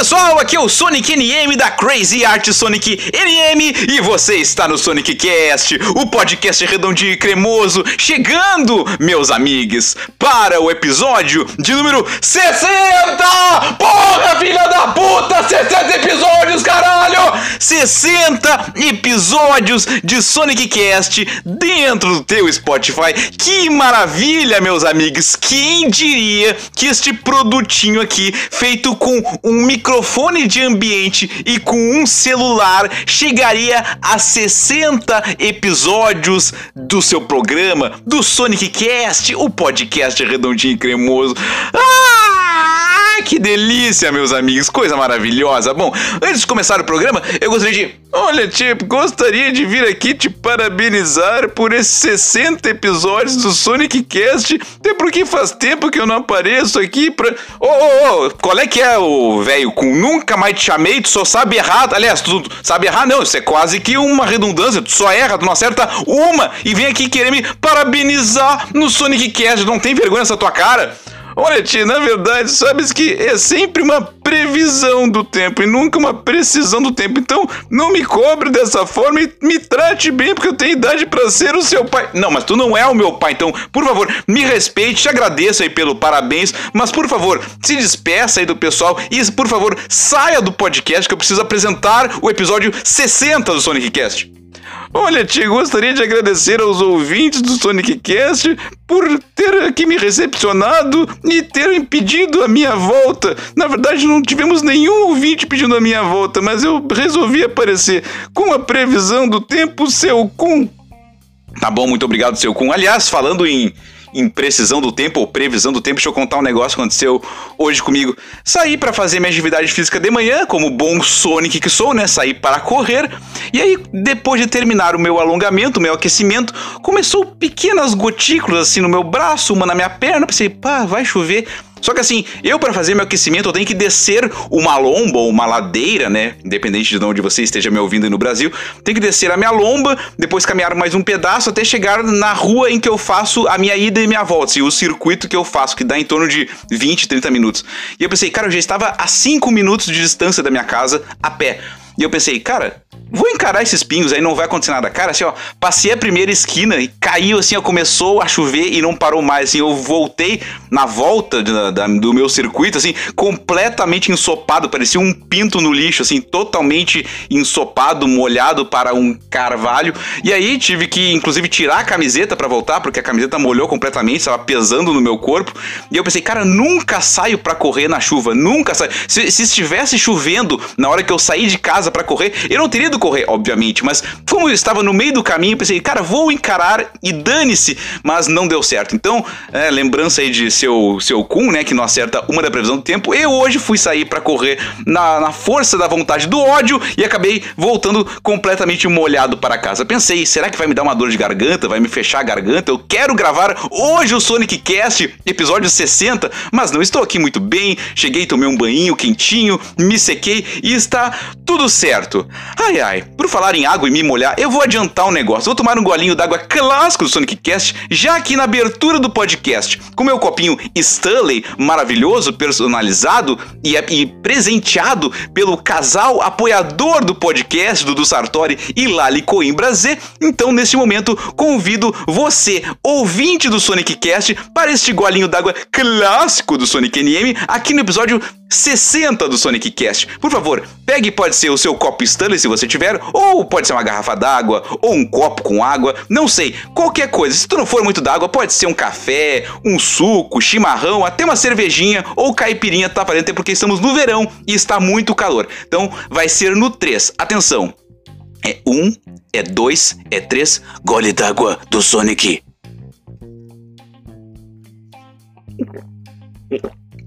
pessoal, aqui é o Sonic NM da Crazy Art Sonic NM e você está no Sonic Cast, o podcast redondinho e cremoso, chegando, meus amigos, para o episódio de número 60! Porra, filha da puta! 60 episódios, caralho! 60 episódios de Sonic Cast dentro do teu Spotify. Que maravilha, meus amigos! Quem diria que este produtinho aqui, feito com um microfone de ambiente e com um celular, chegaria a 60 episódios do seu programa, do Sonic Cast, o podcast redondinho e cremoso. Ah, que delícia, meus amigos, coisa maravilhosa. Bom, antes de começar o programa, eu gostaria de. Olha, tipo, gostaria de vir aqui te parabenizar por esses 60 episódios do Sonic Cast, até porque faz tempo que eu não apareço aqui pra. Ô, ô, ô, qual é que é o velho com nunca mais te chamei, tu só sabe errar. Aliás, tu sabe errar, não, isso é quase que uma redundância, tu só erra, tu não acerta uma e vem aqui querer me parabenizar no Sonic Cast, não tem vergonha nessa tua cara? Olha, tia, na verdade, sabes que é sempre uma previsão do tempo e nunca uma precisão do tempo. Então, não me cobre dessa forma e me trate bem, porque eu tenho idade para ser o seu pai. Não, mas tu não é o meu pai, então, por favor, me respeite, te agradeço aí pelo parabéns, mas por favor, se despeça aí do pessoal e, por favor, saia do podcast que eu preciso apresentar o episódio 60 do Sonic Cast. Olha, tia, gostaria de agradecer aos ouvintes do Sonic Cast por ter aqui me recepcionado e ter impedido a minha volta. Na verdade, não tivemos nenhum ouvinte pedindo a minha volta, mas eu resolvi aparecer com a previsão do tempo, seu cum. Tá bom, muito obrigado, seu cum. Aliás, falando em imprecisão do tempo ou previsão do tempo, deixa eu contar um negócio que aconteceu hoje comigo. Saí para fazer minha atividade física de manhã, como bom Sonic que sou, né? Saí para correr. E aí, depois de terminar o meu alongamento, o meu aquecimento, começou pequenas gotículas assim no meu braço, uma na minha perna. Pensei, pá, vai chover. Só que assim, eu para fazer meu aquecimento eu tenho que descer uma lomba ou uma ladeira, né? Independente de onde você esteja me ouvindo no Brasil, tenho que descer a minha lomba, depois caminhar mais um pedaço até chegar na rua em que eu faço a minha ida e minha volta, assim, o circuito que eu faço, que dá em torno de 20, 30 minutos. E eu pensei, cara, eu já estava a 5 minutos de distância da minha casa a pé. E eu pensei, cara, vou encarar esses pingos aí, não vai acontecer nada. Cara, assim, ó, passei a primeira esquina e caiu assim, ó, começou a chover e não parou mais. Assim, eu voltei na volta da, do meu circuito, assim, completamente ensopado, parecia um pinto no lixo, assim, totalmente ensopado, molhado para um carvalho. E aí tive que, inclusive, tirar a camiseta para voltar, porque a camiseta molhou completamente, estava pesando no meu corpo. E eu pensei, cara, nunca saio para correr na chuva, nunca saio. Se, se estivesse chovendo na hora que eu saí de casa para correr, eu não teria ido correr, obviamente, mas como eu estava no meio do caminho, pensei, cara, vou encarar e dane-se, mas não deu certo. Então, é, lembrança aí de seu, seu Kun, né, que não acerta uma da previsão do tempo, eu hoje fui sair para correr na, na força da vontade do ódio e acabei voltando completamente molhado para casa. Pensei, será que vai me dar uma dor de garganta? Vai me fechar a garganta? Eu quero gravar hoje o Sonic Cast, episódio 60, mas não estou aqui muito bem. Cheguei, tomei um banho quentinho, me sequei e está tudo certo. Ai ai, por falar em água e me molhar, eu vou adiantar um negócio. Vou tomar um golinho d'água clássico do Sonic Cast já aqui na abertura do podcast, com meu copinho Stanley maravilhoso, personalizado e, e presenteado pelo casal apoiador do podcast, Dudu Sartori e Lali Coimbra Z. Então, neste momento, convido você, ouvinte do Sonic Cast, para este golinho d'água clássico do Sonic NM aqui no episódio 60 do Sonic Cast. Por favor, pegue pode ser o seu copo Stanley se você tiver, ou pode ser uma garrafa d'água, ou um copo com água, não sei, qualquer coisa. Se tu não for muito d'água, pode ser um café, um suco, chimarrão, até uma cervejinha ou caipirinha tá para dentro porque estamos no verão e está muito calor. Então vai ser no 3. Atenção. É um, é dois, é três, gole d'água do Sonic.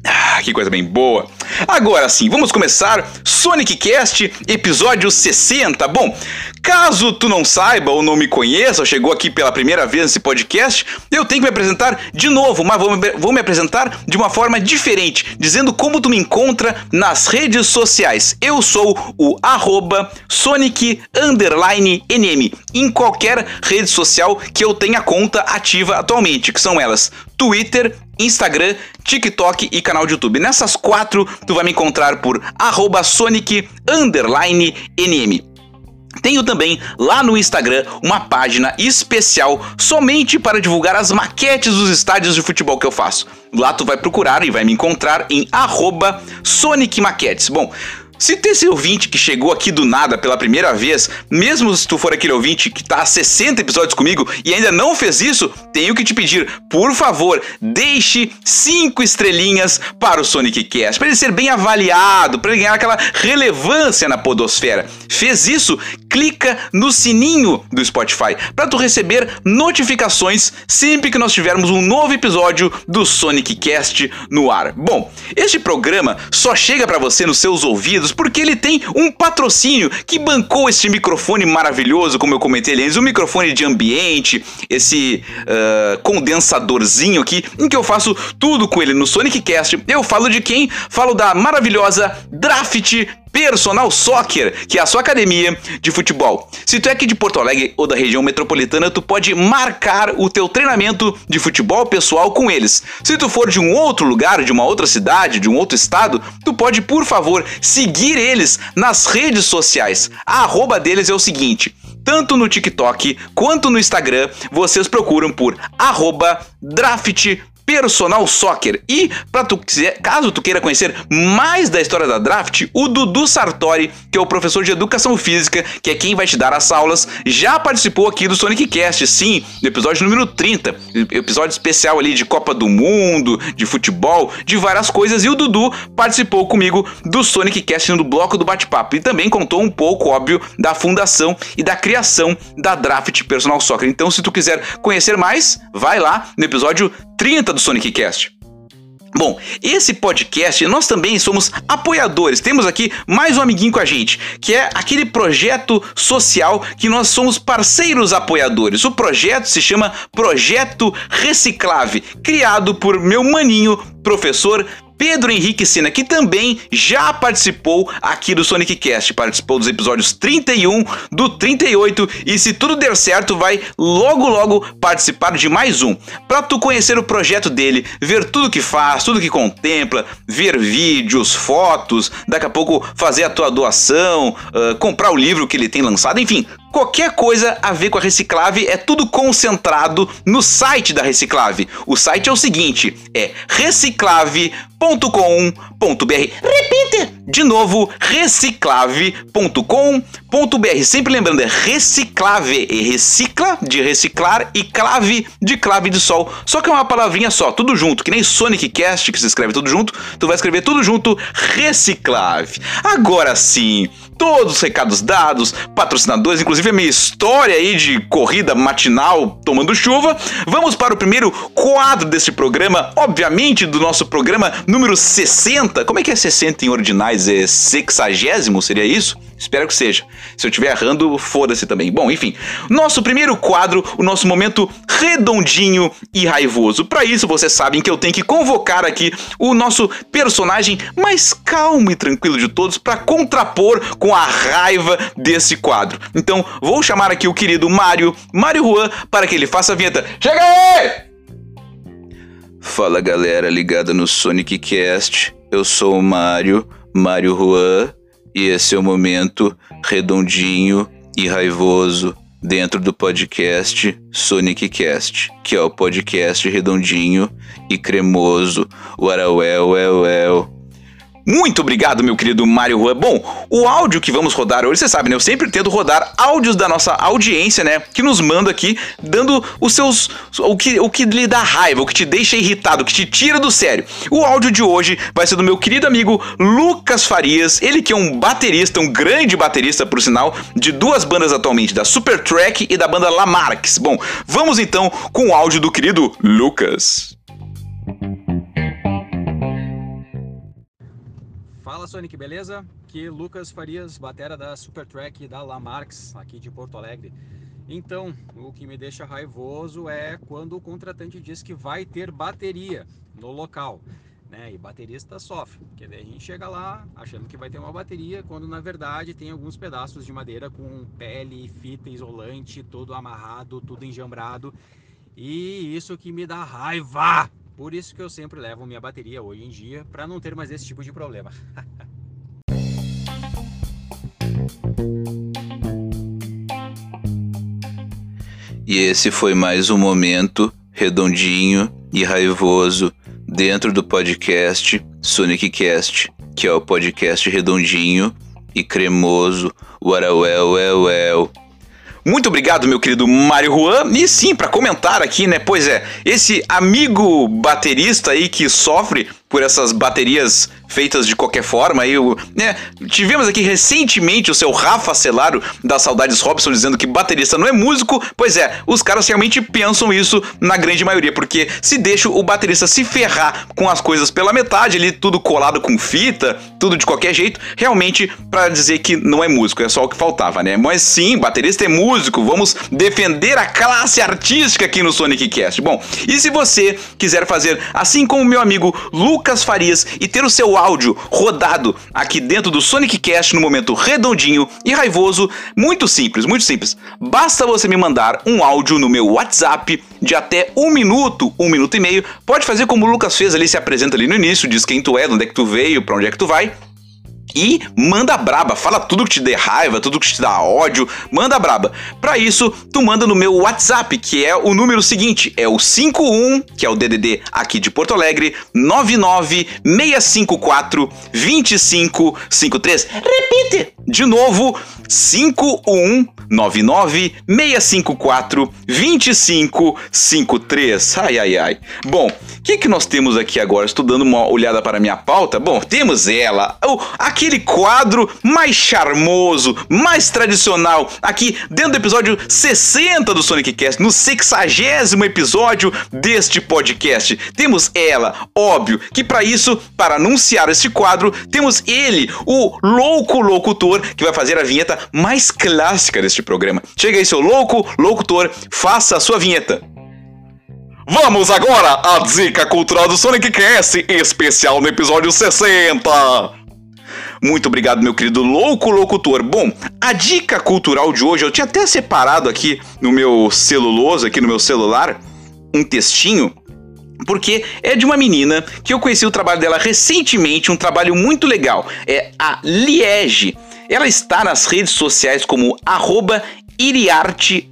Ah, que coisa bem boa. Agora sim, vamos começar Sonic Cast, episódio 60. Bom, Caso tu não saiba ou não me conheça, ou chegou aqui pela primeira vez nesse podcast, eu tenho que me apresentar de novo, mas vou me, vou me apresentar de uma forma diferente, dizendo como tu me encontra nas redes sociais. Eu sou o arroba Sonic NM em qualquer rede social que eu tenha conta ativa atualmente, que são elas Twitter, Instagram, TikTok e canal de YouTube. Nessas quatro, tu vai me encontrar por arroba Sonic NM. Tenho também lá no Instagram uma página especial somente para divulgar as maquetes dos estádios de futebol que eu faço. Lá tu vai procurar e vai me encontrar em arroba Sonic Maquetes. Bom, se tem esse ouvinte que chegou aqui do nada pela primeira vez, mesmo se tu for aquele ouvinte que tá há 60 episódios comigo e ainda não fez isso, tenho que te pedir, por favor, deixe 5 estrelinhas para o Sonic Cast, para ele ser bem avaliado, para ele ganhar aquela relevância na podosfera. Fez isso? Clica no sininho do Spotify para tu receber notificações sempre que nós tivermos um novo episódio do Sonic Cast no ar. Bom, este programa só chega para você nos seus ouvidos porque ele tem um patrocínio que bancou este microfone maravilhoso, como eu comentei antes, um microfone de ambiente, esse uh, condensadorzinho aqui, em que eu faço tudo com ele no Sonic Cast. Eu falo de quem? Falo da maravilhosa Draft Personal Soccer, que é a sua academia de futebol. Se tu é aqui de Porto Alegre ou da região metropolitana, tu pode marcar o teu treinamento de futebol pessoal com eles. Se tu for de um outro lugar, de uma outra cidade, de um outro estado, tu pode, por favor, seguir eles nas redes sociais. A arroba deles é o seguinte: tanto no TikTok quanto no Instagram, vocês procuram por arroba draft Personal Soccer. E para tu quiser, caso tu queira conhecer mais da história da draft, o Dudu Sartori, que é o professor de educação física, que é quem vai te dar as aulas, já participou aqui do Sonic Cast, sim, no episódio número 30, episódio especial ali de Copa do Mundo, de futebol, de várias coisas, e o Dudu participou comigo do Sonic Cast no bloco do bate-papo e também contou um pouco, óbvio, da fundação e da criação da Draft Personal Soccer. Então, se tu quiser conhecer mais, vai lá no episódio 30 do Sonic Cast. Bom, esse podcast nós também somos apoiadores. Temos aqui mais um amiguinho com a gente, que é aquele projeto social que nós somos parceiros apoiadores. O projeto se chama Projeto Reciclave, criado por meu maninho, professor Pedro Henrique Sena, que também já participou aqui do Sonic Cast, participou dos episódios 31 do 38 e se tudo der certo vai logo logo participar de mais um. Para tu conhecer o projeto dele, ver tudo que faz, tudo que contempla, ver vídeos, fotos, daqui a pouco fazer a tua doação, uh, comprar o livro que ele tem lançado, enfim, Qualquer coisa a ver com a Reciclave é tudo concentrado no site da Reciclave. O site é o seguinte: é reciclave.com.br. Repita! De novo, reciclave.com.br. Sempre lembrando, é reciclave. E recicla de reciclar e clave de clave de sol. Só que é uma palavrinha só, tudo junto, que nem Sonic Cast, que se escreve tudo junto. Tu vai escrever tudo junto, reciclave. Agora sim todos os recados dados, patrocinadores, inclusive a minha história aí de corrida matinal tomando chuva. Vamos para o primeiro quadro desse programa, obviamente do nosso programa número 60. Como é que é 60 em ordinais? É sexagésimo? Seria isso? Espero que seja. Se eu estiver errando, foda-se também. Bom, enfim. Nosso primeiro quadro, o nosso momento redondinho e raivoso. Para isso, vocês sabem que eu tenho que convocar aqui o nosso personagem mais calmo e tranquilo de todos para contrapor com a raiva desse quadro. Então, vou chamar aqui o querido Mário, Mário Juan, para que ele faça a vinheta. Chega aí! Fala galera ligada no Sonic Cast. Eu sou o Mário, Mário Juan e esse é o momento redondinho e raivoso dentro do podcast Sonic Cast, que é o podcast redondinho e cremoso. Uarauel, well, well. Muito obrigado, meu querido Mário. Bom, o áudio que vamos rodar hoje, você sabe, né? Eu sempre tento rodar áudios da nossa audiência, né? Que nos manda aqui, dando os seus. O que, o que lhe dá raiva, o que te deixa irritado, o que te tira do sério. O áudio de hoje vai ser do meu querido amigo Lucas Farias, ele que é um baterista, um grande baterista, por sinal, de duas bandas atualmente, da Super Track e da banda Lamarx. Bom, vamos então com o áudio do querido Lucas. Fala Sonic, beleza? Aqui Lucas Farias, batera da Supertrack da Lamarx, aqui de Porto Alegre. Então, o que me deixa raivoso é quando o contratante diz que vai ter bateria no local, né? E baterista sofre, porque daí a gente chega lá achando que vai ter uma bateria, quando na verdade tem alguns pedaços de madeira com pele, fita isolante, tudo amarrado, tudo enjambrado. E isso que me dá raiva, por isso que eu sempre levo minha bateria hoje em dia para não ter mais esse tipo de problema. E esse foi mais um momento redondinho e raivoso dentro do podcast Sonic Cast, que é o podcast redondinho e cremoso. Uarauel, well, well. Muito obrigado, meu querido Mário Juan. E sim, para comentar aqui, né? Pois é, esse amigo baterista aí que sofre por essas baterias feitas de qualquer forma. Aí, né, tivemos aqui recentemente o seu Rafa Celaro da Saudades Robson dizendo que baterista não é músico. Pois é, os caras realmente pensam isso na grande maioria, porque se deixa o baterista se ferrar com as coisas pela metade, ali tudo colado com fita, tudo de qualquer jeito, realmente para dizer que não é músico, é só o que faltava, né? Mas sim, baterista é músico, vamos defender a classe artística aqui no Sonic Cast. Bom, e se você quiser fazer assim como meu amigo Lucas Lucas Farias e ter o seu áudio rodado aqui dentro do Sonic Cast no momento redondinho e raivoso, muito simples, muito simples. Basta você me mandar um áudio no meu WhatsApp de até um minuto, um minuto e meio. Pode fazer como o Lucas fez ali, se apresenta ali no início, diz quem tu é, de onde é que tu veio, para onde é que tu vai e manda braba, fala tudo que te dê raiva, tudo que te dá ódio, manda braba. Para isso, tu manda no meu WhatsApp, que é o número seguinte, é o 51, que é o DDD aqui de Porto Alegre, 99654 2553. Repite! De novo, 5199 654 2553. Ai ai ai. Bom, o que que nós temos aqui agora? Estou dando uma olhada para a minha pauta. Bom, temos ela, o, aquele quadro mais charmoso, mais tradicional, aqui dentro do episódio 60 do Sonic Cast, no 60 episódio deste podcast. Temos ela, óbvio, que para isso, para anunciar este quadro, temos ele, o louco locutor que vai fazer a vinheta mais clássica deste programa. Chega aí, seu louco locutor, faça a sua vinheta. Vamos agora à dica cultural do Sonic Cast, especial no episódio 60. Muito obrigado, meu querido louco locutor. Bom, a dica cultural de hoje, eu tinha até separado aqui no meu celuloso, aqui no meu celular, um textinho porque é de uma menina que eu conheci o trabalho dela recentemente, um trabalho muito legal. É a Liege. Ela está nas redes sociais como arroba iriarte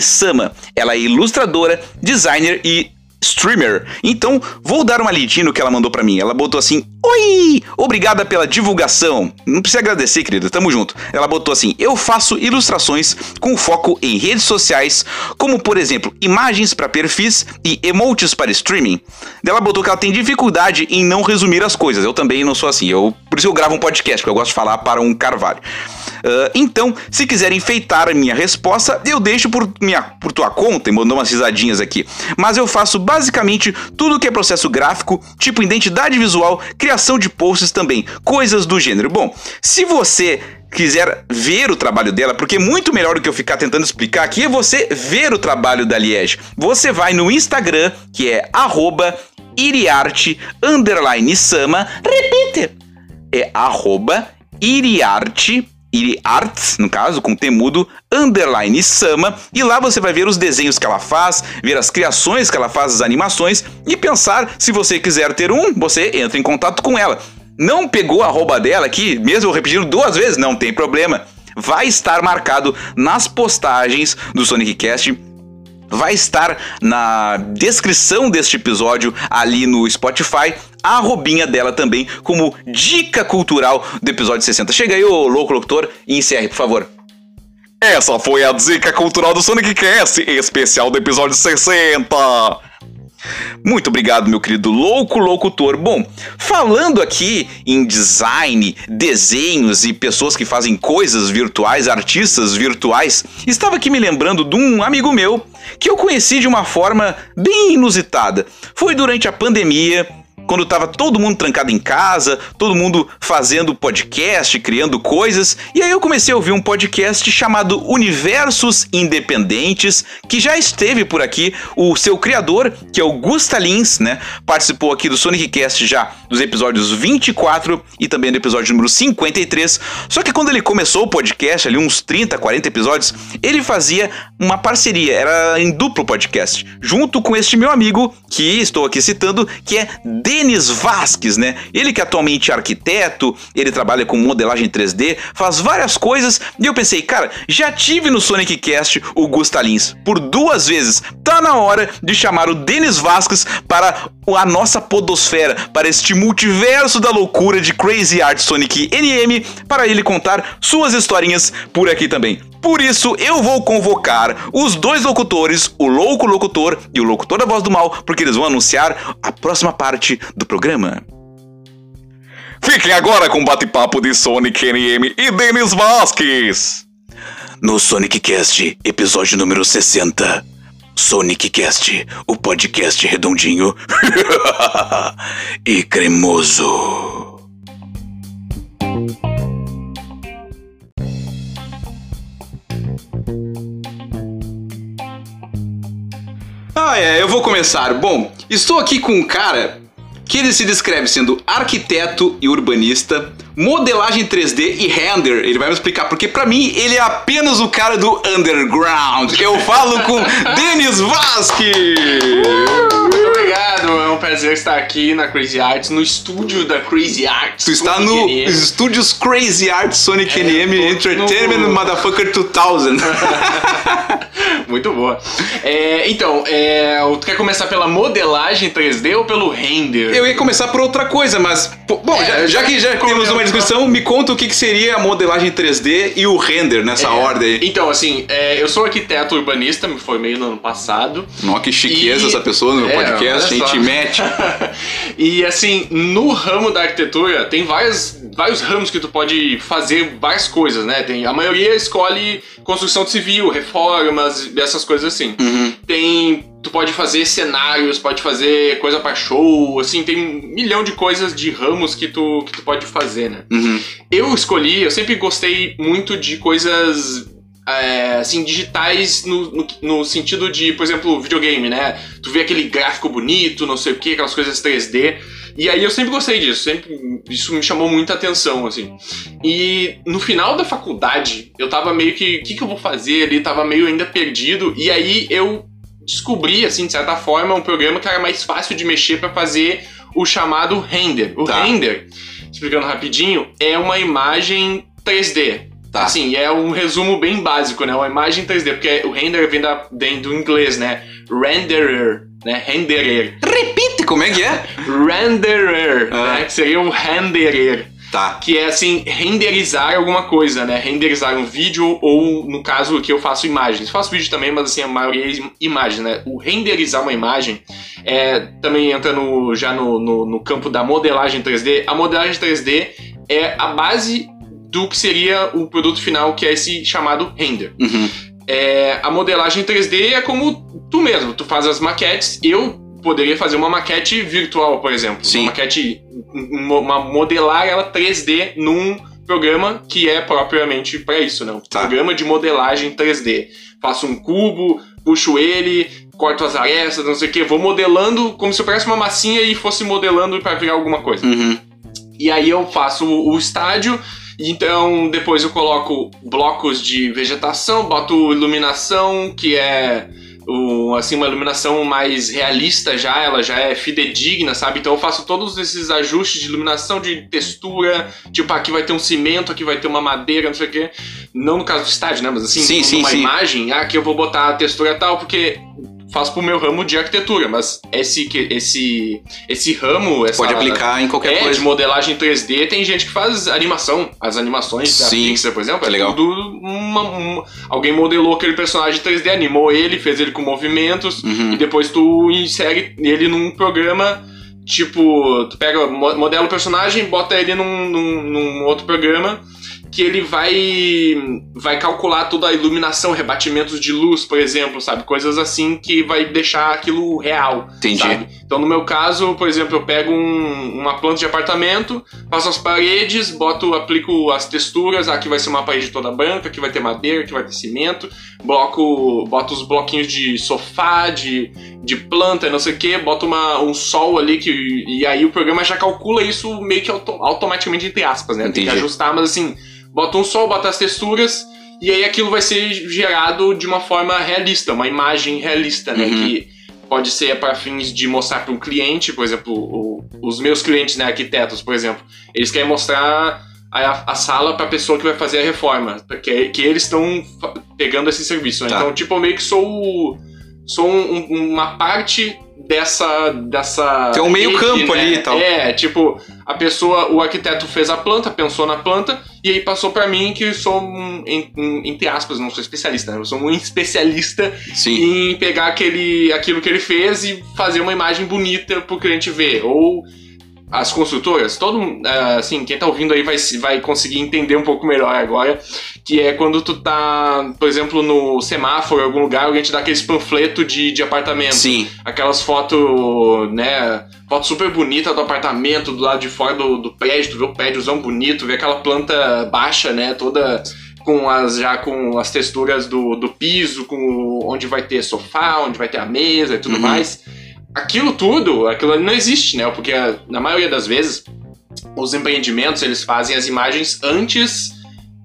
sama. Ela é ilustradora, designer e streamer. Então, vou dar uma lidinha no que ela mandou para mim. Ela botou assim: Oi! Obrigada pela divulgação. Não precisa agradecer, querida, tamo junto. Ela botou assim: Eu faço ilustrações com foco em redes sociais, como por exemplo, imagens para perfis e emotes para streaming. Ela botou que ela tem dificuldade em não resumir as coisas. Eu também não sou assim. Eu, por isso eu gravo um podcast, porque eu gosto de falar para um carvalho. Uh, então, se quiser enfeitar a minha resposta, eu deixo por, minha, por tua conta e mandou umas risadinhas aqui. Mas eu faço basicamente tudo que é processo gráfico, tipo identidade visual, criação criação de posts também, coisas do gênero. Bom, se você quiser ver o trabalho dela, porque é muito melhor do que eu ficar tentando explicar aqui, é você ver o trabalho da Liege. Você vai no Instagram, que é arroba iriarte underline sama, repite, é arroba iriarte Iriarts, no caso, com temudo, underline Sama, e lá você vai ver os desenhos que ela faz, ver as criações que ela faz, as animações, e pensar, se você quiser ter um, você entra em contato com ela. Não pegou a arroba dela aqui, mesmo repetindo duas vezes, não tem problema. Vai estar marcado nas postagens do Sonic Cast vai estar na descrição deste episódio ali no Spotify a robinha dela também como dica cultural do episódio 60. Chega aí, ô louco locutor, e encerre, por favor. Essa foi a dica cultural do Sonic Cast, especial do episódio 60. Muito obrigado, meu querido louco locutor. Bom, falando aqui em design, desenhos e pessoas que fazem coisas virtuais, artistas virtuais, estava aqui me lembrando de um amigo meu que eu conheci de uma forma bem inusitada. Foi durante a pandemia, quando estava todo mundo trancado em casa, todo mundo fazendo podcast, criando coisas, e aí eu comecei a ouvir um podcast chamado Universos Independentes, que já esteve por aqui, o seu criador, que é o Gusta Lins, né? Participou aqui do Sonic Cast já dos episódios 24 e também do episódio número 53. Só que quando ele começou o podcast, ali uns 30, 40 episódios, ele fazia uma parceria, era em duplo podcast, junto com este meu amigo, que estou aqui citando, que é Denis Vasques, né? Ele que atualmente é arquiteto, ele trabalha com modelagem 3D, faz várias coisas, e eu pensei, cara, já tive no Sonic Cast o Gustalins por duas vezes. Tá na hora de chamar o Denis Vasques para a nossa podosfera, para este multiverso da loucura de Crazy Art Sonic NM, para ele contar suas historinhas por aqui também. Por isso, eu vou convocar os dois locutores, o louco locutor e o locutor da voz do mal, porque eles vão anunciar a próxima parte do programa. Fiquem agora com o bate-papo de Sonic NM e Denis Vasquez. No Sonic Cast, episódio número 60. Sonic Cast, o podcast redondinho e cremoso. Ah, é, eu vou começar. Bom, estou aqui com um cara que ele se descreve sendo arquiteto e urbanista, modelagem 3D e render. Ele vai me explicar porque para mim ele é apenas o cara do underground. Eu falo com Denis Vasque. Muito obrigado, prazer estar aqui na Crazy Arts, no estúdio da Crazy Arts. Tu está Sonic no NM. estúdios Crazy Art Sonic É, NM Entertainment no- Motherfucker 2000. Muito boa. É, então, é, tu quer começar pela modelagem 3D ou pelo render? Eu ia começar por outra coisa, mas. pô, Bom, É, já, já que já temos uma discussão, me conta o que, que seria a modelagem 3D e o render nessa É, ordem. Então, assim, é, eu sou arquiteto urbanista, me formei no ano passado. Nossa, que chiqueza E- essa pessoa no meu podcast, gente só. e assim, no ramo da arquitetura, tem várias, vários ramos que tu pode fazer várias coisas, né? Tem, a maioria escolhe construção civil, reformas, essas coisas assim. Uhum. Tem. Tu pode fazer cenários, pode fazer coisa pra show, assim, tem um milhão de coisas de ramos que tu, que tu pode fazer, né? Uhum. Eu escolhi, eu sempre gostei muito de coisas é, assim, digitais no, no, no sentido de, por exemplo, videogame, né? Tu vê aquele gráfico bonito, não sei o que, aquelas coisas 3D. E aí eu sempre gostei disso, sempre isso me chamou muita atenção, assim. E no final da faculdade, eu tava meio que, o que, que eu vou fazer ali? Tava meio ainda perdido. E aí eu descobri, assim, de certa forma, um programa que era mais fácil de mexer pra fazer o chamado render. O Tá. render, explicando rapidinho, é uma imagem 3D. Tá. Assim, é um resumo bem básico, né? Uma imagem 3D, porque o render vem, da, vem do inglês, né? Renderer, né? Renderer. Repite, como é que é? Renderer, Ah. né? Que seria o renderer. Tá. Que é assim, renderizar alguma coisa, né? Renderizar um vídeo ou, no caso, que eu faço imagens. Faço vídeo também, mas assim, a maioria é im- imagem, né? O renderizar uma imagem é, também entra no, já no, no, no campo da modelagem 3D. A modelagem 3D é a base do que seria o produto final, que é esse chamado render. Uhum. É, a modelagem 3D é como tu mesmo, tu faz as maquetes. Eu, poderia fazer uma maquete virtual, por exemplo. Sim. Uma maquete, uma, modelar ela 3D num programa que é propriamente para isso, né? Um Tá. programa de modelagem 3D. Faço um cubo, puxo ele, corto as arestas, não sei o que, vou modelando como se eu pegasse uma massinha e fosse modelando para virar alguma coisa. Uhum. E aí eu faço o estádio, então depois eu coloco blocos de vegetação, boto iluminação, que é o, assim, uma iluminação mais realista já, ela já é fidedigna, sabe? Então eu faço todos esses ajustes de iluminação, de textura, tipo, aqui vai ter um cimento, aqui vai ter uma madeira, não sei o quê. Não no caso do estádio, né? Mas assim, Sim, sim, numa sim. imagem, ah, aqui eu vou botar a textura tal, porque faço pro meu ramo de arquitetura, mas esse, que- esse, esse ramo, essa, Pode aplicar em qualquer é, coisa. de modelagem 3D, tem gente que faz animação. As animações da Sim. Pixar, por exemplo, é Legal. tudo uma- um- alguém modelou aquele personagem 3D, animou ele, fez ele com movimentos, Uhum. e depois tu insere ele num programa. Tipo, tu pega, mo- modela o personagem, bota ele num, num, num outro programa que ele vai vai calcular toda a iluminação, rebatimentos de luz, por exemplo, sabe? Coisas assim que vai deixar aquilo real. Entendi. Sabe? Então, no meu caso, por exemplo, eu pego um- uma planta de apartamento, faço as paredes, boto, aplico as texturas. Aqui vai ser uma parede toda branca, aqui vai ter madeira, aqui vai ter cimento. Bloco, boto os bloquinhos de sofá, de, de planta, não sei o que, boto uma, um sol ali que, e aí o programa já calcula isso meio que auto- automaticamente, entre aspas, né? Tem que Entendi. ajustar, mas assim, bota um sol, bota as texturas. E aí aquilo vai ser gerado de uma forma realista, uma imagem realista, né? Uhum. Que pode ser para fins de mostrar para um cliente, por exemplo, o- os meus clientes, né, arquitetos, por exemplo, eles querem mostrar a, a sala para a pessoa que vai fazer a reforma, porque que eles estão pegando esse serviço. né? Tá. Então, tipo, eu meio que sou sou um- um- uma parte dessa dessa Tem um meio rede, campo né? ali e tal. É, tipo, a pessoa, o arquiteto fez a planta, pensou na planta e aí passou para mim que sou um, em- em- entre aspas, não sou especialista, né? Eu sou um especialista Sim. em pegar aquele, aquilo que ele fez e fazer uma imagem bonita pro cliente ver. Ou as construtoras, todo ah, assim, quem tá ouvindo aí vai, vai conseguir entender um pouco melhor agora, que é quando tu tá, por exemplo, no semáforo, em algum lugar, alguém te dá aqueles panfleto de, de apartamento. Sim. Aquelas fotos, né, foto super bonita do apartamento, do lado de fora do, do prédio, tu vê o prédiozão bonito, vê aquela planta baixa, né, toda com as já com as texturas do, do piso, com onde vai ter sofá, onde vai ter a mesa e tudo Uhum. mais. Aquilo tudo, aquilo ali não existe, né? Porque na maioria das vezes os empreendimentos eles fazem as imagens antes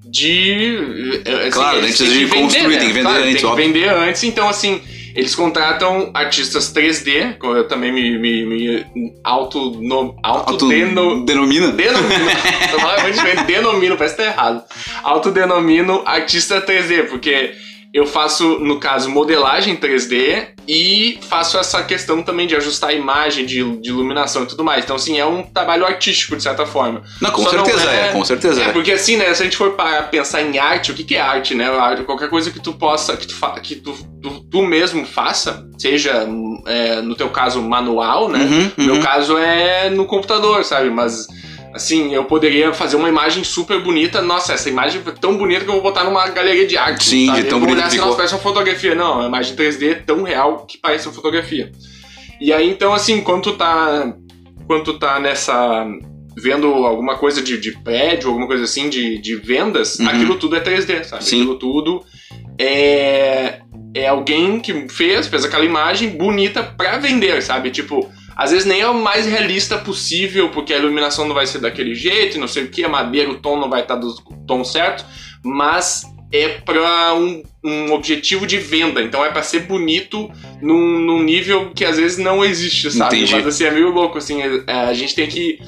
de eh, assim, Claro, antes de que construir, tem que vender Claro, antes, tem que vender antes, então assim eles contratam artistas 3D, como eu também me, me, me auto, no, Auto autodeno, denomina? Denomino. Denomino, parece que tá errado. Autodenomino artista 3D, porque eu faço, no caso, modelagem 3D e faço essa questão também de ajustar a imagem, de, de iluminação e tudo mais. Então, assim, é um trabalho artístico, de certa forma. Não, com Só não certeza é- é, com certeza É, é. porque assim, né, se a gente for para pensar em arte, o que, que é arte, né? Qualquer coisa que tu possa, que tu, fa- que tu, tu, tu mesmo faça, seja, é, no teu caso, manual, né? Uhum, No meu uhum. caso é no computador, sabe? Mas, assim, eu poderia fazer uma imagem super bonita. Nossa, essa imagem é tão bonita que eu vou botar numa galeria de arte. Sim, sabe? de tão bonita assim, nossa, ficou. parece uma fotografia. Não, a imagem 3D é tão real que parece uma fotografia. E aí, então, assim, quando tu tá, quando tu tá nessa... Vendo alguma coisa de, de prédio, alguma coisa assim, de, de vendas, Uhum. aquilo tudo é 3D, sabe? Sim. Aquilo tudo é, é alguém que fez, fez aquela imagem bonita pra vender, sabe? Tipo, às vezes nem é o mais realista possível, porque a iluminação não vai ser daquele jeito, não sei o que, a madeira, o tom não vai estar do tom certo, mas é pra um, um objetivo de venda, então é pra ser bonito num, num nível que às vezes não existe, sabe? Entendi. Mas assim, é meio louco, assim, é- é, a gente tem que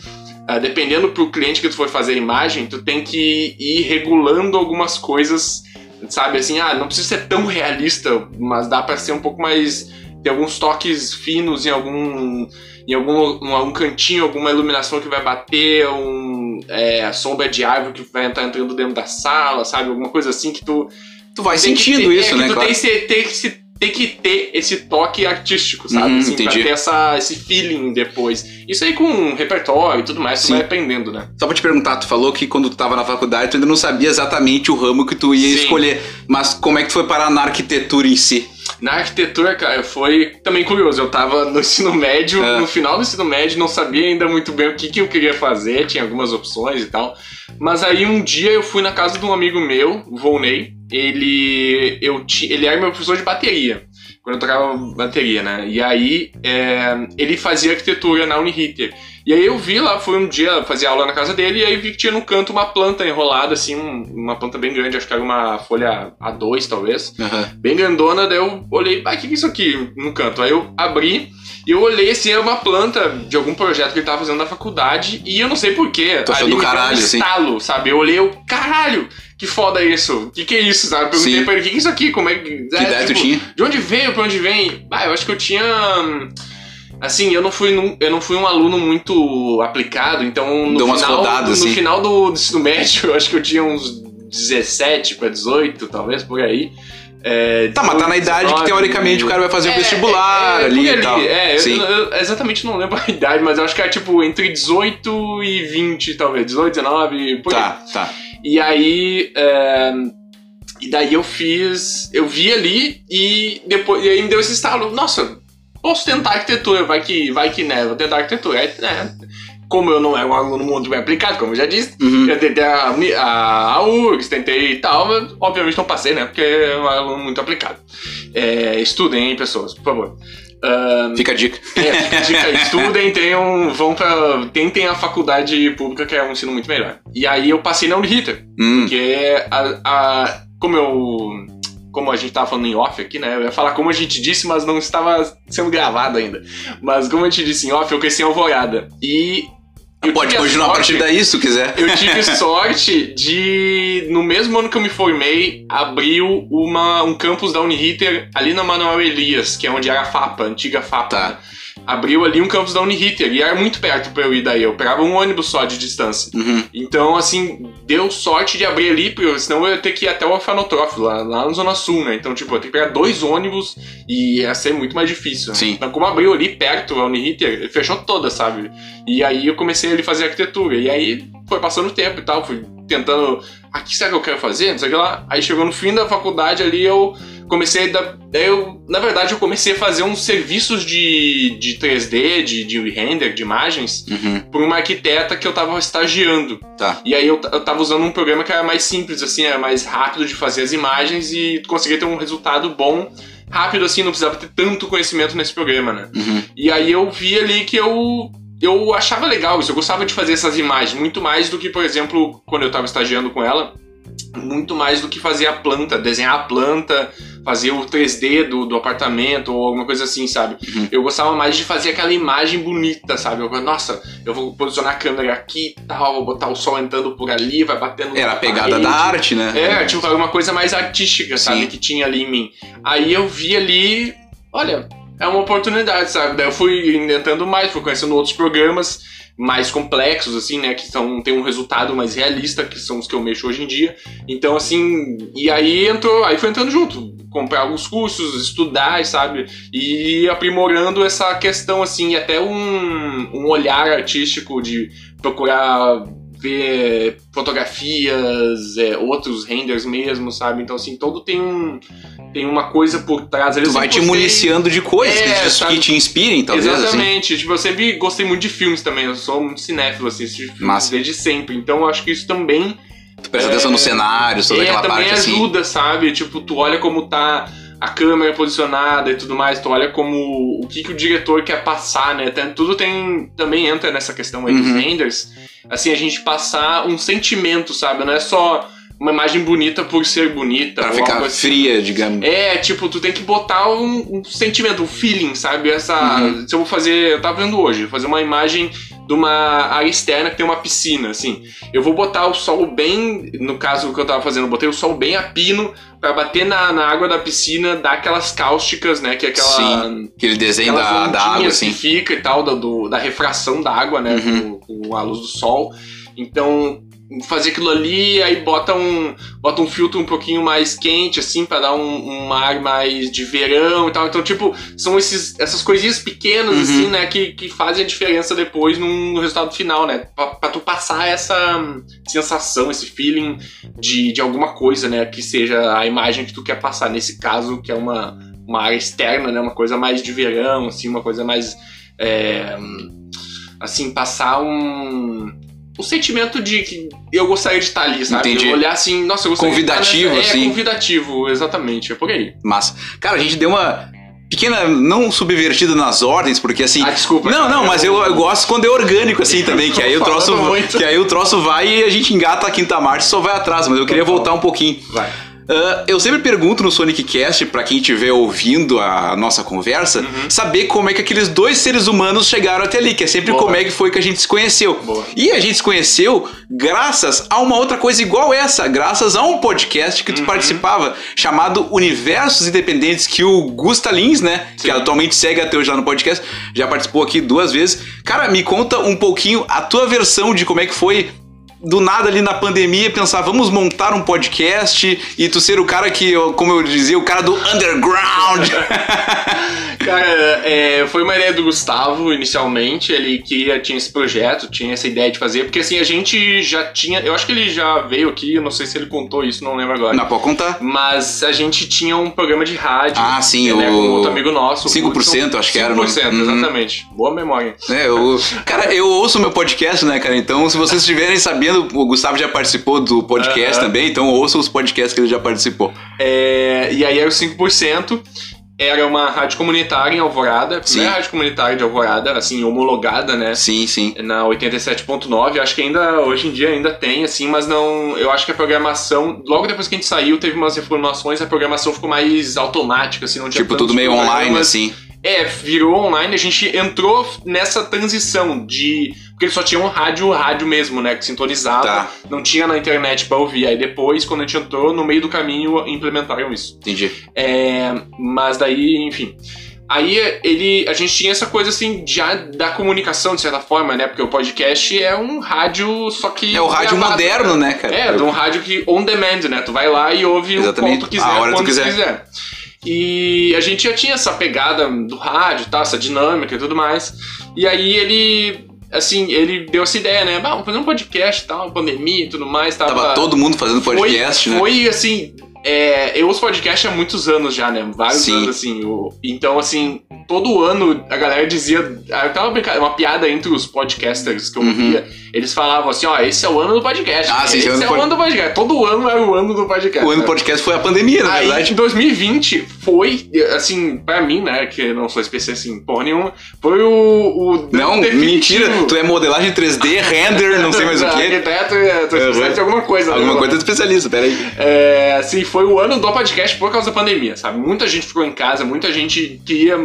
ah, dependendo pro cliente que tu for fazer a imagem, tu tem que ir regulando algumas coisas, sabe? Assim, ah, não precisa ser tão realista, mas dá pra ser um pouco mais. Ter alguns toques finos em algum. em algum, em algum cantinho, alguma iluminação que vai bater, um, é, a sombra de árvore que vai estar entrando dentro da sala, sabe? Alguma coisa assim que tu. Tu vai tem sentindo ter- isso, é, né, tu claro. tem, tem que se- tem que ter esse toque artístico, sabe? Uhum, assim, pra entendi. ter essa, esse feeling depois. Isso aí com repertório e tudo mais, tu Sim. vai aprendendo, né? Só pra te perguntar, tu falou que quando tu tava na faculdade tu ainda não sabia exatamente o ramo que tu ia Sim. escolher. Mas como é que tu foi parar na arquitetura em si? Na arquitetura, cara, foi também curioso. Eu tava no ensino médio, É. no final do ensino médio, não sabia ainda muito bem o que, que eu queria fazer, tinha algumas opções e tal. Mas aí um dia eu fui na casa de um amigo meu, o Volney. Ele, eu, ele era meu professor de bateria, quando eu tocava bateria, né? E aí é, ele fazia arquitetura na Uniriter. E aí eu vi lá, fui um dia fazer aula na casa dele, e aí vi que tinha no canto uma planta enrolada, assim, um- uma planta bem grande, acho que era uma folha A2, talvez bem grandona, daí eu olhei, ah, o que que é isso aqui no canto? Aí eu abri e eu olhei assim, era uma planta de algum projeto que ele tava fazendo na faculdade e eu não sei porquê. Achou ali do caralho, um assim? estalo, sabe? Eu olhei, eu, caralho, que foda isso? O que que é isso, sabe? Eu perguntei Sim. pra ele, o que que é isso aqui? Como é que... Que ideia tu tinha? De onde veio, pra onde vem? Ah, eu acho que eu tinha... hum, Assim, eu não fui, num- eu não fui um aluno muito aplicado, então no Deu umas final, rodadas, no assim. final do, do ensino médio, eu acho que eu tinha uns 17 pra 18, talvez, por aí. É, Tá, mas tá na idade que 19, teoricamente o cara vai fazer o é, vestibular é, é, ali por e tal. É, eu, eu- eu exatamente não lembro a idade, mas eu acho que era tipo entre 18 e 20, talvez. 18, 19, por aí. Tá, tá. E aí. é, E daí eu fiz. Eu vi ali e depois. E aí me deu esse estalo. Nossa, posso tentar arquitetura, vai que, vai que né, vou tentar arquitetura. Aí, né, como eu não era um aluno muito bem aplicado, como eu já disse, Uhum. eu tentei a, a, a URGS, tentei e tal, mas obviamente não passei, né? Porque é um aluno muito aplicado. É, estudem, hein, pessoas, por favor. Fica a dica. é, fica a dica, estudem, tenham, vão pra, tentem a faculdade pública, que é um ensino muito melhor. E aí eu passei na Uniriter, Hum. porque a, a- como eu como a gente tava falando em off aqui, né? Eu ia falar como a gente disse, mas não estava sendo gravado ainda. Mas como a gente disse em off, eu cresci em Alvorada. E eu Pode continuar a partir daí se quiser. eu tive sorte de, no mesmo ano que eu me formei, abriu uma, um campus da Uniriter ali na Manuel Elias, que é onde era a FAPA, a antiga FAPA. Tá. Abriu ali um campus da Uniriter e era muito perto pra eu ir daí. Eu pegava um ônibus só de distância. Uhum. Então, assim, deu sorte de abrir ali, porque senão eu ia ter que ir até o orfanotrófilo, lá, lá na Zona Sul, né? Então, tipo, eu ter que pegar dois ônibus e ia ser muito mais difícil. né? Sim. Então, como abriu ali perto a Uniriter, fechou toda, sabe? E aí eu comecei ali a fazer arquitetura. E aí foi passando o tempo e tal, fui tentando. Ah, o que será que eu quero fazer? Não sei o que lá. Aí chegou no fim da faculdade ali, eu comecei a dar. daí Eu, na verdade, eu comecei a fazer uns serviços de, de 3D, de, de render, de imagens, Uhum. por uma arquiteta que eu tava estagiando. Tá. E aí eu, eu tava usando um programa que era mais simples, assim, era mais rápido de fazer as imagens e conseguia ter um resultado bom, rápido, assim, não precisava ter tanto conhecimento nesse programa, né? Uhum. E aí eu vi ali que eu. Eu achava legal isso, eu gostava de fazer essas imagens, muito mais do que, por exemplo, quando eu tava estagiando com ela, muito mais do que fazer a planta, desenhar a planta, fazer o 3D do, do apartamento ou alguma coisa assim, sabe? Uhum. Eu gostava mais de fazer aquela imagem bonita, sabe? Eu, nossa, eu vou posicionar a câmera aqui e tal, vou botar o sol entrando por ali, vai batendo Era a pegada parede. da arte, né? É, tipo, alguma coisa mais artística, sabe? Sim. Que tinha ali em mim. Aí eu vi ali, olha, é uma oportunidade, sabe? Daí eu fui inventando mais, fui conhecendo outros programas mais complexos, assim, né? Que são, tem um resultado mais realista, que são os que eu mexo hoje em dia. Então, assim, e aí entrou, aí foi entrando junto. Comprar alguns cursos, estudar, sabe? E aprimorando essa questão, assim, e até um, um olhar artístico de procurar ver fotografias, é, outros renders mesmo, sabe? Então, assim, todo tem um tem uma coisa por trás. ali. Tu vai te gostei- municiando de coisas É, que, te, que te inspirem, talvez, assim. Exatamente. Tipo, eu sempre gostei muito de filmes também. Eu sou muito cinéfilo, assim, filmes desde sempre. Então, eu acho que isso também Tu presta atenção nos cenários, toda é, aquela também parte assim. ajuda, sabe? Tipo, tu olha como tá a câmera posicionada e tudo mais, tu olha como o que, que o diretor quer passar, né? Tem- tudo tem também entra nessa questão aí dos Uhum. renders. Assim, a gente passar um sentimento, sabe? Não é só uma imagem bonita por ser bonita. Pra ficar assim. fria, digamos. É, tipo, tu tem que botar um, um sentimento, um feeling, sabe? Essa. Uhum. Se eu vou fazer. Eu tava vendo hoje, fazer uma imagem de uma área externa que tem uma piscina, assim. Eu vou botar o sol bem. No caso que eu tava fazendo, eu botei o sol bem a pino pra bater na, na água da piscina, dar aquelas cáusticas, né? Que é aquela. Sim, Aquele desenho da, da água, assim. que fica e tal, da, do- da refração da água, né? Uhum. Com, com a luz do sol. Então, fazer aquilo ali, aí bota um, bota um filtro um pouquinho mais quente, assim, para dar um, um ar mais de verão e tal. Então, tipo, são esses, essas coisinhas pequenas, Uhum. assim, né, que, que fazem a diferença depois no, resultado final, né? Pra, pra tu passar essa sensação, esse feeling de, de alguma coisa, né, que seja a imagem que tu quer passar. Nesse caso, que é uma, uma área externa, né, uma coisa mais de verão, assim, uma coisa mais. é, assim, passar um. O sentimento de que eu gostaria de estar ali, sabe? Entendi. Olhar assim, nossa, eu gostaria Convidativo, de estar nessa... assim. É, convidativo, exatamente, é por aí. Massa. Cara, a gente deu uma pequena, não subvertida nas ordens, porque assim. Ah, desculpa. Não, cara, não, mas eu, eu gosto quando é orgânico assim também, que aí o troço, que aí o troço vai e a gente engata a quinta marcha e só vai atrás, mas eu queria voltar um pouquinho. Vai. Ah, eu sempre pergunto no Sonic Cast, pra quem estiver ouvindo a nossa conversa, Uhum. saber como é que aqueles dois seres humanos chegaram até ali, que é sempre Boa. como é que foi que a gente se conheceu. Boa. E a gente se conheceu graças a uma outra coisa igual essa, graças a um podcast que tu Uhum. participava, chamado Universos Independentes, que o Gusta Lins, né, que Sim. atualmente segue até hoje lá no podcast, já participou aqui duas vezes. Cara, me conta um pouquinho a tua versão de como é que foi do nada ali na pandemia pensar, vamos montar um podcast e tu ser o cara que, como eu dizia, o cara do underground. Cara, é, foi uma ideia do Gustavo inicialmente. Ele queria, tinha esse projeto, tinha essa ideia de fazer, porque assim, a gente já tinha. Eu acho que ele já veio aqui, eu não sei se ele contou isso, não lembro agora. Não, pode contar. Mas a gente tinha um programa de rádio. Ah, sim, né, o- com outro amigo nosso. o 5%, Hudson. acho que era, né? 5%, Uhum. exatamente. Boa memória. É, eu, cara, eu ouço meu podcast, né, cara? Então, se vocês estiverem sabendo, o Gustavo já participou do podcast Aham. também, então ouçam os podcasts que ele já participou. É, e aí era o 5%. Era uma rádio comunitária em Alvorada. Sim. Primeira rádio comunitária de Alvorada, assim, homologada, né? Sim, sim. na 87.9, acho que ainda hoje em dia ainda tem, assim, mas não. Eu acho que a programação, logo depois que a gente saiu, teve umas reformulações, a programação ficou mais automática, assim, não tinha Tipo, tudo meio online, assim. É, virou online, a gente entrou nessa transição de. Porque eles só tinham rádio, rádio mesmo, né? Que sintonizava, Tá. não tinha na internet pra ouvir. Aí depois, quando a gente entrou, no meio do caminho, implementaram isso. Entendi. É, mas daí, enfim. Aí ele, a gente tinha essa coisa assim já da comunicação de certa forma, né? Porque o podcast é um rádio só que É o rádio gravado, moderno, né, cara? É, de um rádio que on demand, né? Tu vai lá e ouve Exatamente. o quanto quiser, A hora quando tu quiser. quiser. E a gente já tinha essa pegada do rádio, tá? Essa dinâmica e tudo mais. E aí ele, assim, ele deu essa ideia, né? "Bah, vamos fazer um podcast tal, pandemia e tudo mais. Tava, Tava todo mundo fazendo podcast, foi, né? Foi assim. é, eu ouço podcast há muitos anos já, né? Vários Sim. anos, assim. o- então, assim, todo ano a galera dizia. ah, Tava brinca- uma piada entre os podcasters que eu Uhum. ouvia. Eles falavam assim: ó, esse é o ano do podcast. Ah, sim, esse é o ano é do o ano do podcast. Todo ano era o ano do podcast. O ano do né? podcast foi a pandemia, na Aí, verdade. em 2020, foi, assim, pra mim, né, que não sou especialista em porra nenhuma, foi o. o Não, definitivo. mentira. Tu é modelagem 3D, render, não sei mais o quê. Arquiteto, é, tô especialista em alguma coisa. né, Alguma agora. coisa de especialista, peraí. É, assim, foi o ano do podcast por causa da pandemia, sabe? Muita gente ficou em casa, muita gente queria.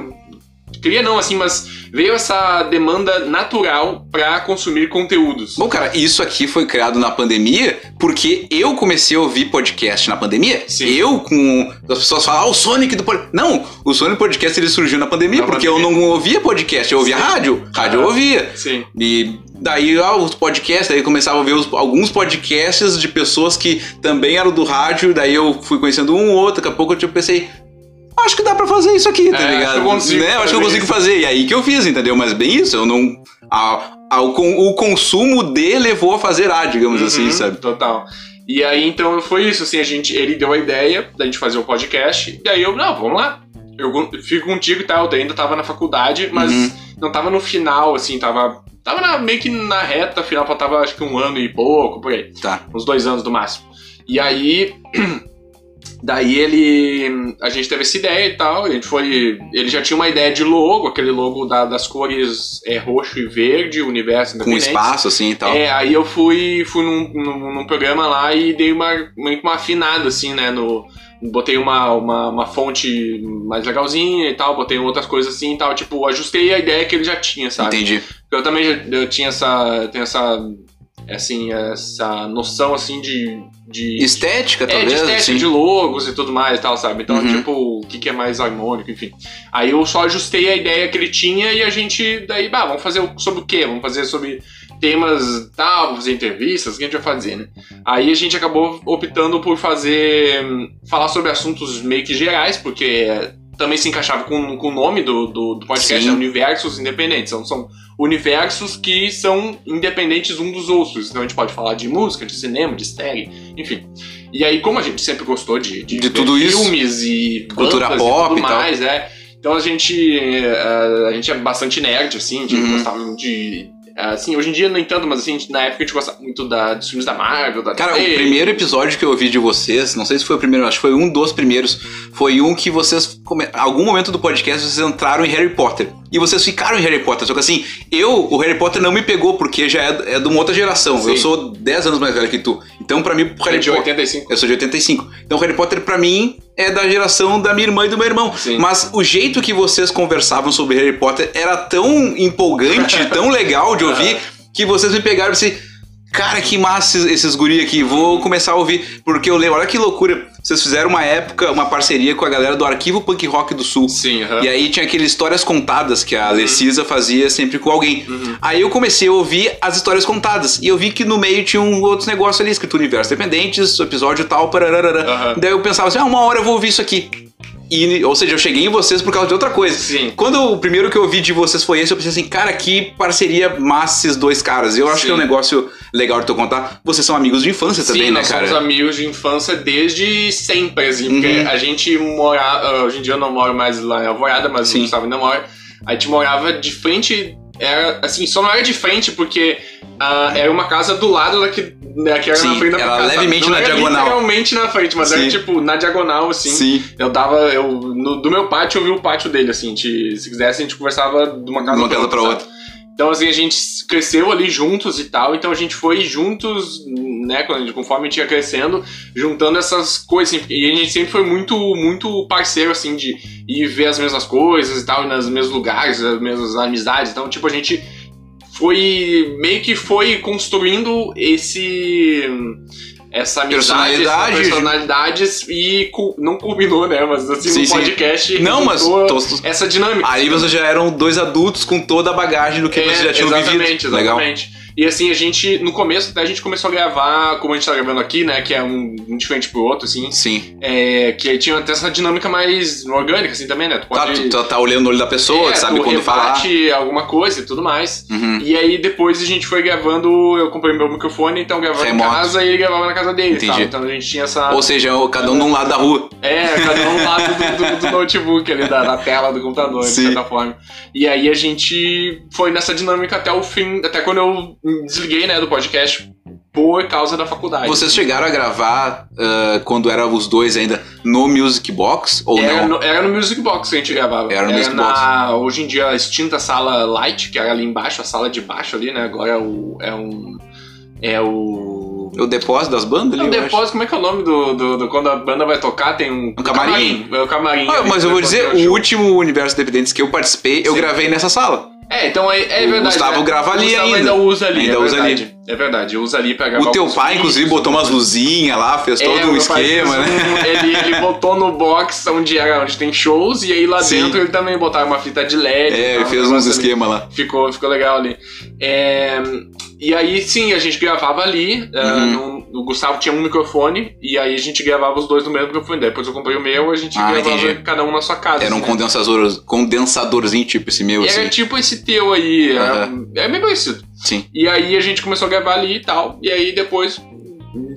Queria não, assim, mas veio essa demanda natural pra consumir conteúdos. Bom, cara, isso aqui foi criado na pandemia porque eu comecei a ouvir podcast na pandemia. Sim. Eu com. As pessoas falam, ah, o Sonic do podcast. Não, o Sonic Podcast ele surgiu na pandemia Na porque pandemia. eu não ouvia podcast, eu ouvia Sim. rádio. Rádio eu Ah. ouvia. Sim. E daí, ah, os podcasts, daí eu começava a ver os- alguns podcasts de pessoas que também eram do rádio, daí eu fui conhecendo um ou outro, daqui a pouco eu tipo, pensei, acho que dá pra fazer isso aqui, tá É, acho ligado? que eu consigo né? Acho que eu consigo isso. fazer. E aí que eu fiz, entendeu? Mas bem isso, eu não. a- a- o, o consumo de levou a fazer A, digamos assim, Uhum, sabe? Total. E aí, então, foi isso, assim, a gente, ele deu a ideia da gente fazer o podcast, e aí eu, não, vamos lá. Eu fico contigo e tal, eu ainda tava na faculdade, mas Uhum. não tava no final, assim, tava, tava na- meio que na reta final, faltava acho que um ano e pouco, por aí. Tá. uns dois anos no máximo. E aí, daí ele, a gente teve essa ideia e tal, a gente foi, ele já tinha uma ideia de logo, aquele logo da- das cores é, roxo e verde, universo Com espaço, assim e tal. É, aí eu fui, fui num, num, num programa lá e dei uma, meio que uma afinada, assim, né, no... Botei uma, uma, uma fonte mais legalzinha e tal, botei outras coisas assim e tal, tipo, ajustei a ideia que ele já tinha, sabe? Entendi. Eu também já, eu tinha essa, tenho essa, assim, essa noção, assim, de... de Estética, é, de talvez. estética, assim. de logos e tudo mais e tal, sabe? Então, Uhum. tipo, o que, que é mais harmônico, enfim. Aí eu só ajustei a ideia que ele tinha e a gente, daí, bah, vamos fazer sobre o quê? Vamos fazer sobre temas, tal, vou fazer entrevistas, o que a gente vai fazer, né? Aí a gente acabou optando por fazer. falar sobre assuntos meio que gerais, porque também se encaixava com, com o nome do, do, do podcast, né? Universos Independentes. Então são universos que são independentes um dos outros. Então a gente pode falar de música, de cinema, de série, enfim. E aí, como a gente sempre gostou de, De ver tudo isso. filmes e Cultura pop e e tudo tal. mais, é. Então a gente, eh, a gente é bastante nerd, assim, a gente Uhum. gostava de. Assim, hoje em dia, no entanto, mas assim, na época a gente gostava muito da, dos filmes da Marvel, da Cara, o primeiro episódio que eu ouvi de vocês, não sei se foi o primeiro, acho que foi um dos primeiros, foi um que vocês, algum momento do podcast, vocês entraram em Harry Potter. E vocês ficaram em Harry Potter. Só que assim, eu, o Harry Potter não me pegou, porque já é, é de uma outra geração. Sim. Eu sou 10 anos mais velho que tu. Então, pra mim, o Harry de Potter. 85. Eu sou de 85. Então, Harry Potter, pra mim, é da geração da minha irmã e do meu irmão. Sim. Mas o jeito que vocês conversavam sobre Harry Potter era tão empolgante, tão legal de ouvir, que vocês me pegaram e assim. Cara, que massa esses- esses guri aqui. Vou começar a ouvir. Porque eu lembro, olha que loucura. Vocês fizeram uma época, uma parceria com a galera do Arquivo Punk Rock do Sul. Sim, aham. E aí tinha aqueles histórias contadas que Uhum. a Lecisa fazia sempre com alguém. Aí eu comecei a ouvir as histórias contadas. E eu vi que no meio tinha um outro negócio ali, escrito Universo Dependentes, episódio tal. Aham. Daí eu pensava assim, ah, uma hora eu vou ouvir isso aqui. E, ou seja, eu cheguei em vocês por causa de outra coisa. Sim. Quando o primeiro que eu ouvi de vocês foi esse, eu pensei assim, cara, que parceria massa esses dois caras. Eu acho Sim. que é um negócio legal de tu contar. Vocês são amigos de infância também, Sim, né, nós cara? somos amigos de infância desde sempre, assim, porque Uhum. a gente mora. ah, Hoje em dia eu não moro mais lá em Alvorada, mas Sim. o Gustavo ainda mora. A gente morava de frente. Era, assim, só não era de frente porque ah, era uma casa do lado daqui, né, que era Sim, na frente da era minha casa. levemente não na era diagonal. literalmente na frente, mas Sim. era tipo na diagonal, assim. Sim. Eu dava. Eu, no- do meu pátio eu vi o pátio dele, assim. a gente- se quisesse, a gente conversava de uma casa, De uma casa pra sabe? outra. Então, assim, a gente cresceu ali juntos e tal, então a gente foi juntos, né, conforme a gente ia crescendo, juntando essas coisas, assim, e a gente sempre foi muito, muito parceiro, assim, de ir ver as mesmas coisas e tal, nos mesmos lugares, as mesmas amizades, então, tipo, a gente foi, meio que foi construindo esse... Essa amizade, Personalidade. essa personalidades e não culminou, né? Mas assim, Sim, no sim. podcast. Não, mas tô- essa dinâmica. Aí vocês já eram dois adultos com toda a bagagem do que É, vocês já tinham exatamente, vivido. Legal. Exatamente. E assim, a gente, no começo até a gente começou a gravar, como a gente tá gravando aqui, né? Que é um, um diferente pro outro, assim. Sim. É, que aí tinha até essa dinâmica mais orgânica, assim, também, né? Tu Tá, pode. tu, tu tá olhando no olho da pessoa, é, sabe quando falar. alguma coisa e tudo mais. Uhum. E aí depois a gente foi gravando, eu comprei meu microfone, então gravava Remoto. em casa e ele gravava na casa dele, Entendi. sabe? Então a gente tinha essa. Ou seja, cada um num lado da rua. É, cada um lado do, do- do notebook ali, da, da tela do computador, Sim. de certa forma. E aí a gente foi nessa dinâmica até o fim, até quando eu desliguei, né, do podcast por causa da faculdade. Vocês chegaram a gravar ah, quando eram os dois ainda no Music Box ou Era não? no, era no Music Box que a gente gravava. Era no Music na, Hoje em dia, a extinta sala Light, que era ali embaixo, a sala de baixo ali, né? Agora é o. É um. É o. O depósito das bandas É ali, o eu acho. depósito, como é que é o nome do, do, do- Quando a banda vai tocar, tem um. Um camarim. É o camarim. Ah, mas eu que vou dizer, o último Universo Dependentes que eu participei, eu Sim. gravei nessa sala. É, então é, é O verdade. Gustavo né? grava ali o Gustavo ainda. ainda usa ali. Ainda é usa verdade. É verdade, usa ali pra gravar O teu pai, inclusive, botou umas luzinhas lá, fez todo É, um meu pai esquema, né? um- ele, ele botou no box onde, era, onde tem shows, e aí lá Sim. dentro ele também botaram uma fita de LED. É, ele tal, fez um uns ali. esquemas lá. Ficou, ficou legal ali. É, e aí, sim, a gente gravava ali. é, Uhum. no- o Gustavo tinha um microfone, e aí a gente gravava os dois no mesmo microfone. Depois eu comprei o meu, a gente Ah, gravava entendi. cada um na sua casa. Era um assim. condensador, condensadorzinho, tipo esse meu, Era assim. tipo esse teu aí. Aham. É, é bem parecido. Sim. E aí a gente começou a gravar ali e tal. E aí depois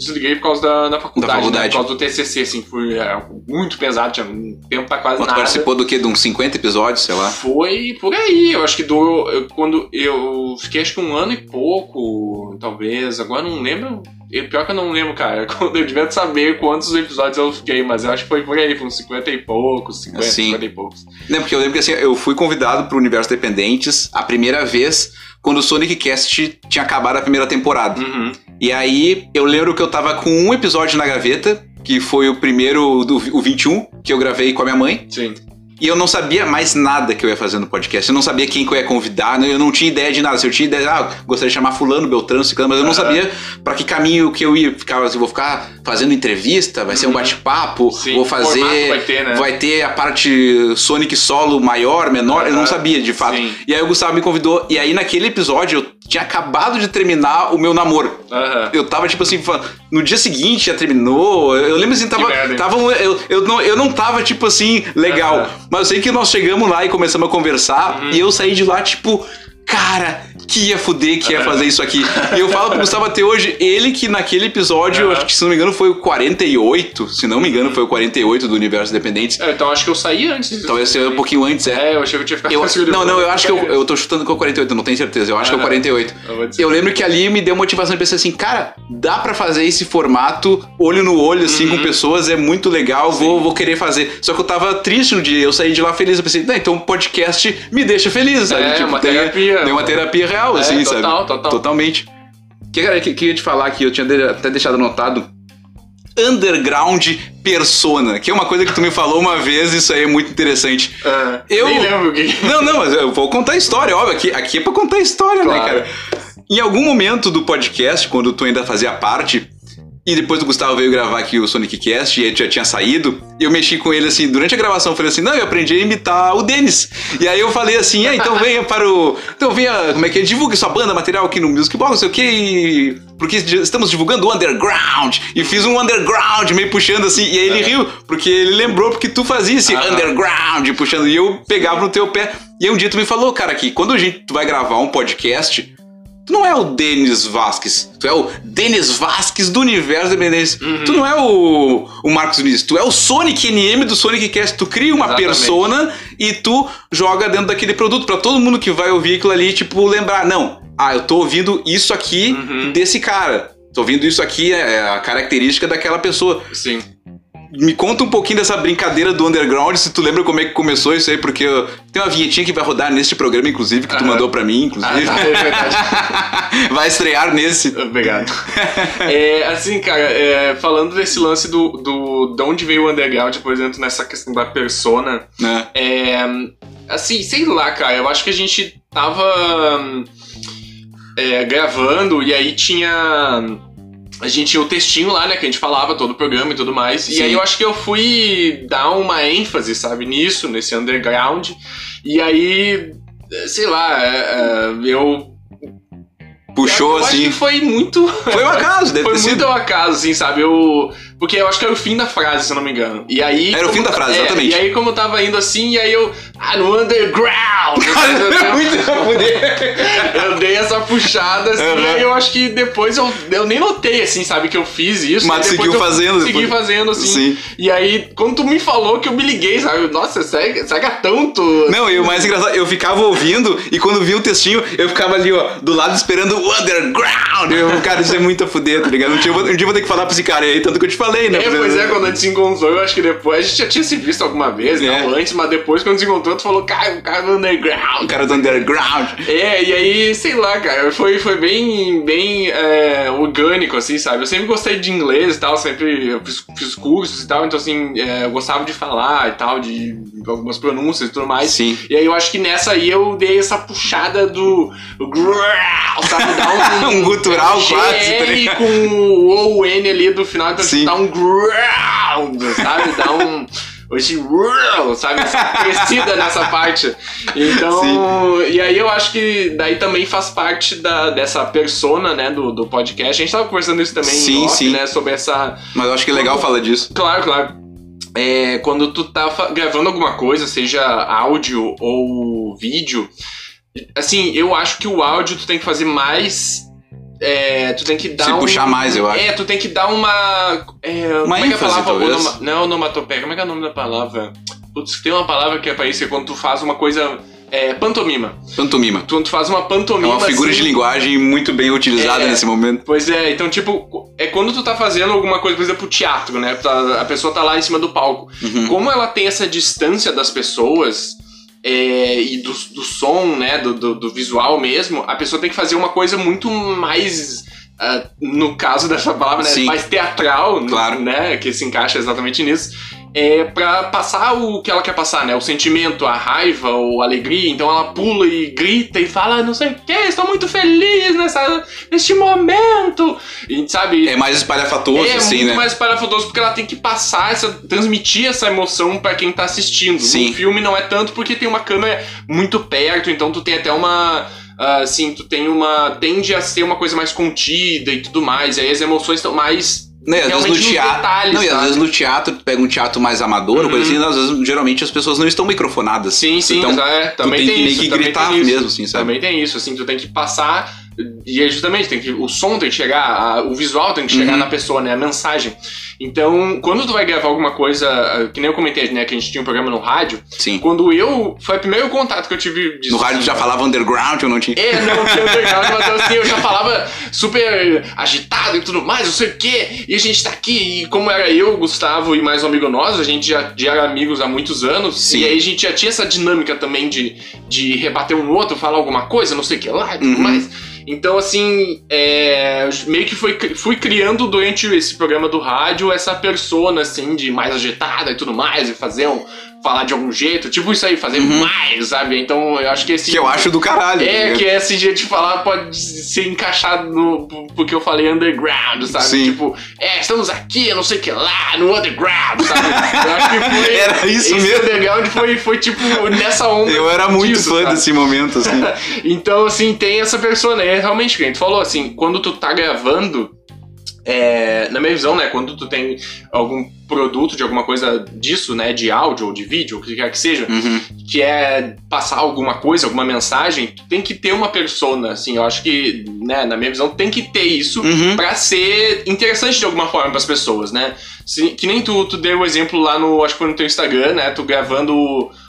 desliguei por causa da, da faculdade, Da faculdade. Né? Por causa do TCC, assim. Foi é, muito pesado, tinha tempo pra quase Mas nada. participou do quê? De uns 50 episódios, sei lá. Foi por aí, eu acho que durou. eu- quando eu fiquei acho que um ano e pouco, talvez. Agora não lembro. Pior que eu não lembro, cara. Quando eu devia saber quantos episódios eu fiquei, mas eu acho que foi por aí, foi uns 50 e poucos, 50, Sim. 50 e poucos. Né, porque eu lembro que assim, eu fui convidado pro Universo Dependentes a primeira vez quando o Sonic Cast tinha acabado a primeira temporada. Uhum. E aí eu lembro que eu tava com um episódio na gaveta, que foi o primeiro, do, o 21, que eu gravei com a minha mãe. Sim. E eu não sabia mais nada que eu ia fazer no podcast. Eu não sabia quem que eu ia convidar, né? eu não tinha ideia de nada. Se eu tinha ideia, ah, gostaria de chamar fulano, Beltrano, Ciclano, mas eu não Aham. sabia pra que caminho que eu ia. Ficava assim, vou ficar fazendo entrevista, vai ser um Uhum. bate-papo, Sim, vou fazer... vai ter, né? Vai ter a parte Sonic solo maior, menor, eu não sabia de fato. Sim. E aí o Gustavo me convidou, e aí naquele episódio eu tinha acabado de terminar o meu namoro. Aham. Eu tava, tipo assim, no dia seguinte já terminou. Eu lembro assim, tava. merda, tava eu, eu, não, eu não tava, tipo assim, legal. Aham. Mas eu sei que nós chegamos lá e começamos a conversar. Uhum. E eu saí de lá, tipo, cara, que ia fuder, que ia fazer isso aqui. E eu falo pro Gustavo até hoje, ele que naquele episódio, acho que se não me engano foi o 48. Se não me engano, foi o 48 do Universo Independente. É, então acho que eu saí antes. Talvez seja um pouquinho antes, é. É, eu achei que eu tinha ficado Eu, não, não, eu acho que eu, eu tô chutando que é o 48, eu não tenho certeza. Eu acho que é o Aham. 48. Eu. Eu lembro que ali me deu motivação de pensar assim, cara, dá pra fazer esse formato olho no olho, assim, Uhum. com pessoas, é muito legal, vou, vou querer fazer. Só que eu tava triste no dia, eu saí de lá feliz, eu pensei, não, então o podcast me deixa feliz, sabe? É, uma tem- terapia. Tem uma terapia real, É, assim, total, sabe? total. Totalmente. O que, cara, que, que eu ia te falar aqui, eu tinha até deixado anotado. Underground persona, que é uma coisa que tu me falou uma vez, isso aí é muito interessante. Ah, Eu- Nem lembro o que. Não, não, mas eu vou contar a história, óbvio. Aqui, aqui é pra contar a história, né, Claro. cara? Em algum momento do podcast, quando tu ainda fazia parte, e depois o Gustavo veio gravar aqui o Sonic Cast e ele já tinha saído, eu mexi com ele assim, durante a gravação, eu falei assim: não, eu aprendi a imitar o Denis. E aí eu falei assim: é, então venha para o. Então venha, como é que é? Divulgue sua banda, material aqui no Music Box, não sei o que, porque estamos divulgando o underground. E fiz um underground meio puxando assim, e aí ele riu, porque ele lembrou porque tu fazia esse underground puxando, e eu pegava no teu pé. E aí um dia tu me falou, cara, que quando a gente tu vai gravar um podcast, tu não é o Denis Vasquez, tu é o Denis Vasquez do universo independente. Tu não é o, o Marcos Vinícius, tu é o Sonic NM do Sonic Cast. Tu cria uma Exatamente. persona e tu joga dentro daquele produto pra todo mundo que vai ouvir aquilo ali, tipo, lembrar, não, ah, eu tô ouvindo isso aqui Uhum. desse cara. Tô ouvindo isso aqui, é a característica daquela pessoa. Sim. Me conta um pouquinho dessa brincadeira do underground, se tu lembra como é que começou isso aí, porque tem uma vinhetinha que vai rodar neste programa, inclusive, que tu Aham. mandou pra mim, Ah, inclusive. tá, é verdade. vai estrear nesse. Obrigado. É, assim, cara, é, falando desse lance do, do. De onde veio o underground, por exemplo, nessa questão da persona. Né? É, assim, sei lá, cara, eu acho que a gente tava hum, é, gravando e aí tinha. A gente tinha o textinho lá, né, que a gente falava todo o programa e tudo mais. Sim. E aí eu acho que eu fui dar uma ênfase, sabe, nisso, nesse underground. E aí, sei lá, é, é, eu. Puxou eu acho assim. que foi muito. Foi um acaso, deve Foi muito sido. ao acaso, assim, sabe? Eu. Porque eu acho que era o fim da frase, se eu não me engano. E aí. Era o como- fim da frase, é, exatamente. E aí, como eu tava indo assim, e aí eu. Ah, no underground! Muito pra fuder. eu dei essa puxada, assim, Uhum. e aí eu acho que depois eu, eu nem notei, assim, sabe, que eu fiz isso. Mas depois seguiu fazendo Segui depois. fazendo, assim. Sim. E aí, quando tu me falou que eu me liguei, sabe? Nossa, segue, segue tanto. Não, e o mais engraçado, eu ficava ouvindo e quando vi o textinho, eu ficava ali, ó, do lado esperando o underground. Eu, cara, isso é muito a fuder, tá ligado? Um dia, um dia eu vou ter que falar pra esse cara aí, tanto que eu te falei, né? É, pois é, quando a gente se encontrou, eu acho que depois. A gente já tinha se visto alguma vez, É. não antes, mas depois, quando se encontrou, tu falou, cara, o cara do underground. O cara do underground. É, e aí, sei lá, cara, foi, foi bem, bem é, orgânico, assim, sabe? Eu sempre gostei de inglês e tal, sempre fiz, fiz cursos e tal, então, assim, é, eu gostava de falar e tal, de algumas pronúncias e tudo mais. Sim. E aí eu acho que nessa aí eu dei essa puxada do. sabe? Dar um, Um gutural GR quase, tá ligado? com o N ali do final, então Sim. dá um growl, sabe? Dá um. Hoje, sabe? Crescida nessa parte. Então, e aí eu acho que daí também faz parte da, dessa persona, né, do, do podcast. A gente tava conversando isso também Sim, off, sim. né, sobre essa Mas eu acho que é legal falar disso. Claro, claro. É, quando tu tá gravando alguma coisa, seja áudio ou vídeo, assim, eu acho que o áudio tu tem que fazer mais. É, tu tem que dar Se um- puxar mais, eu acho. É, tu tem que dar uma. É, como é que é a palavra? talvez. Onoma- não, onomatopeia. Como é que é o nome da palavra? Putz, tem uma palavra que é pra isso, que é quando tu faz uma coisa. É, pantomima. Pantomima. Quando tu faz uma É pantomima. uma figura assim, de linguagem muito bem utilizada É. nesse momento. Pois é, então, tipo, é quando tu tá fazendo alguma coisa, por exemplo, teatro, né? Tá- a pessoa tá lá em cima do palco. Uhum. Como ela tem essa distância das pessoas é, e do, do som, né? Do, do, do visual mesmo, a pessoa tem que fazer uma coisa muito mais. ah, no caso dessa palavra, né? Mais teatral, Claro. né? Que se encaixa exatamente nisso. É pra passar o que ela quer passar, né? O sentimento, a raiva ou a alegria. Então ela pula e grita e fala, "Ah, não sei o que, estou muito feliz nessa, neste momento. E sabe? É mais espalhafatoso, É assim, muito né? mais parafotoso porque ela tem que passar essa, transmitir essa emoção pra quem tá assistindo. Sim. No filme não é tanto porque tem uma câmera muito perto, então tu tem até uma ah, assim, tu tem uma. tende a ser uma coisa mais contida e tudo mais. E aí as emoções estão mais. Né, às vezes no teatro. detalhes, não, e às sabe? vezes no teatro, tu pega um teatro mais amador, ou coisa assim, às vezes, geralmente as pessoas não estão microfonadas. Sim, sim, então, é, também tu tem, tem, que isso. meio que também gritar mesmo, assim, sabe? Também tem isso, assim, tu tem que passar. E é justamente, tem que, o som tem que chegar, a- o visual tem que chegar Uhum. na pessoa, né? A mensagem. Então, quando tu vai gravar alguma coisa, ah, que nem eu comentei, né? Que a gente tinha um programa no rádio. Sim. Quando eu. Foi o primeiro contato que eu tive disso. No rádio assim, já falava underground, eu não tinha. é, não tinha underground, mas assim, eu já falava super agitado e tudo mais, não sei o quê. E a gente tá aqui, e como era eu, Gustavo e mais um amigo nosso, a gente já, já era amigos há muitos anos. Sim. E aí a gente já tinha essa dinâmica também de, de rebater um no outro, falar alguma coisa, não sei o que lá e tudo Uhum. mais. Então, assim, é, meio que foi, fui criando durante esse programa do rádio essa persona, assim, de mais agitada e tudo mais, e fazer um. Falar de algum jeito, tipo isso aí, fazer mais, sabe? Então, eu acho que esse. Que eu acho do caralho. É, ligado? que esse jeito de falar pode ser encaixado no. Porque eu falei underground, sabe? Sim. Tipo, é, estamos aqui, não sei o que lá, no underground, sabe? Eu acho que foi. Era isso esse mesmo. underground foi, foi tipo nessa onda. Eu era muito disso, fã sabe? desse momento, assim. Então, assim, tem essa persona. É realmente, que a gente falou, assim, quando tu tá gravando, é, na minha visão, né, quando tu tem algum produto de alguma coisa disso, né, de áudio ou de vídeo, o que quer que seja, Uhum. que é passar alguma coisa, alguma mensagem, tu tem que ter uma persona, assim, eu acho que, né, na minha visão, tem que ter isso Uhum. pra ser interessante de alguma forma pras pessoas, né? Que nem tu, tu deu o exemplo lá no, acho que foi no teu Instagram, né, tu gravando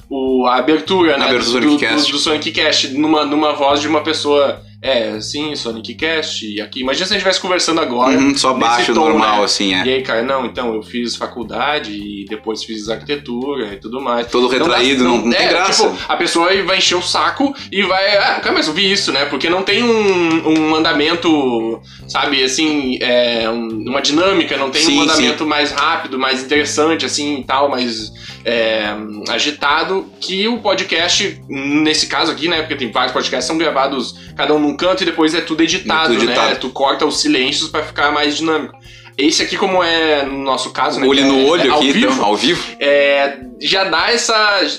o, a abertura, né, abertura do, do do, do Sonic Cast, numa, numa voz de uma pessoa, é, sim, Sonic Cast, e aqui, imagina se a gente estivesse conversando agora, Uhum, Só baixo, tom, normal, né? assim, é. E aí, cara, não, então eu fiz faculdade e depois fiz arquitetura e tudo mais. Todo Então, retraído, não, não tem é, graça. Tipo, a pessoa vai encher o saco e vai. Ah, nunca mais ouvi isso, né? Porque não tem um, um andamento, sabe, assim, é, um- uma dinâmica, não tem Sim, um andamento mais rápido, mais interessante, assim e tal, mais é, agitado, que o podcast, nesse caso aqui, né? Porque tem vários podcasts, são gravados cada um num canto e depois é tudo editado, É tudo editado. né? Tu corta os silêncios pra ficar mais dinâmico. Esse aqui, como é no nosso caso, né? Olho que no é- olho é ao aqui, vivo, então, ao vivo. é, já dá essa.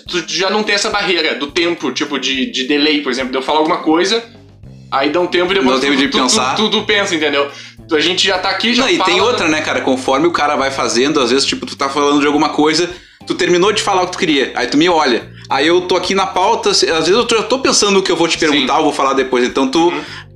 Tu já não tem essa barreira do tempo, tipo, de, de delay, por exemplo, de eu falar alguma coisa, aí dá um tempo e depois um tempo de tu, pensar. Tu, tu, tu pensa, entendeu? A gente já tá aqui, já Não, e fala, tem outra, né, cara? Conforme o cara vai fazendo, às vezes, tipo, tu tá falando de alguma coisa, tu terminou de falar o que tu queria, aí tu me olha. Aí eu tô aqui na pauta, às vezes eu tô- eu tô pensando o que eu vou te perguntar, eu vou falar depois. Então tu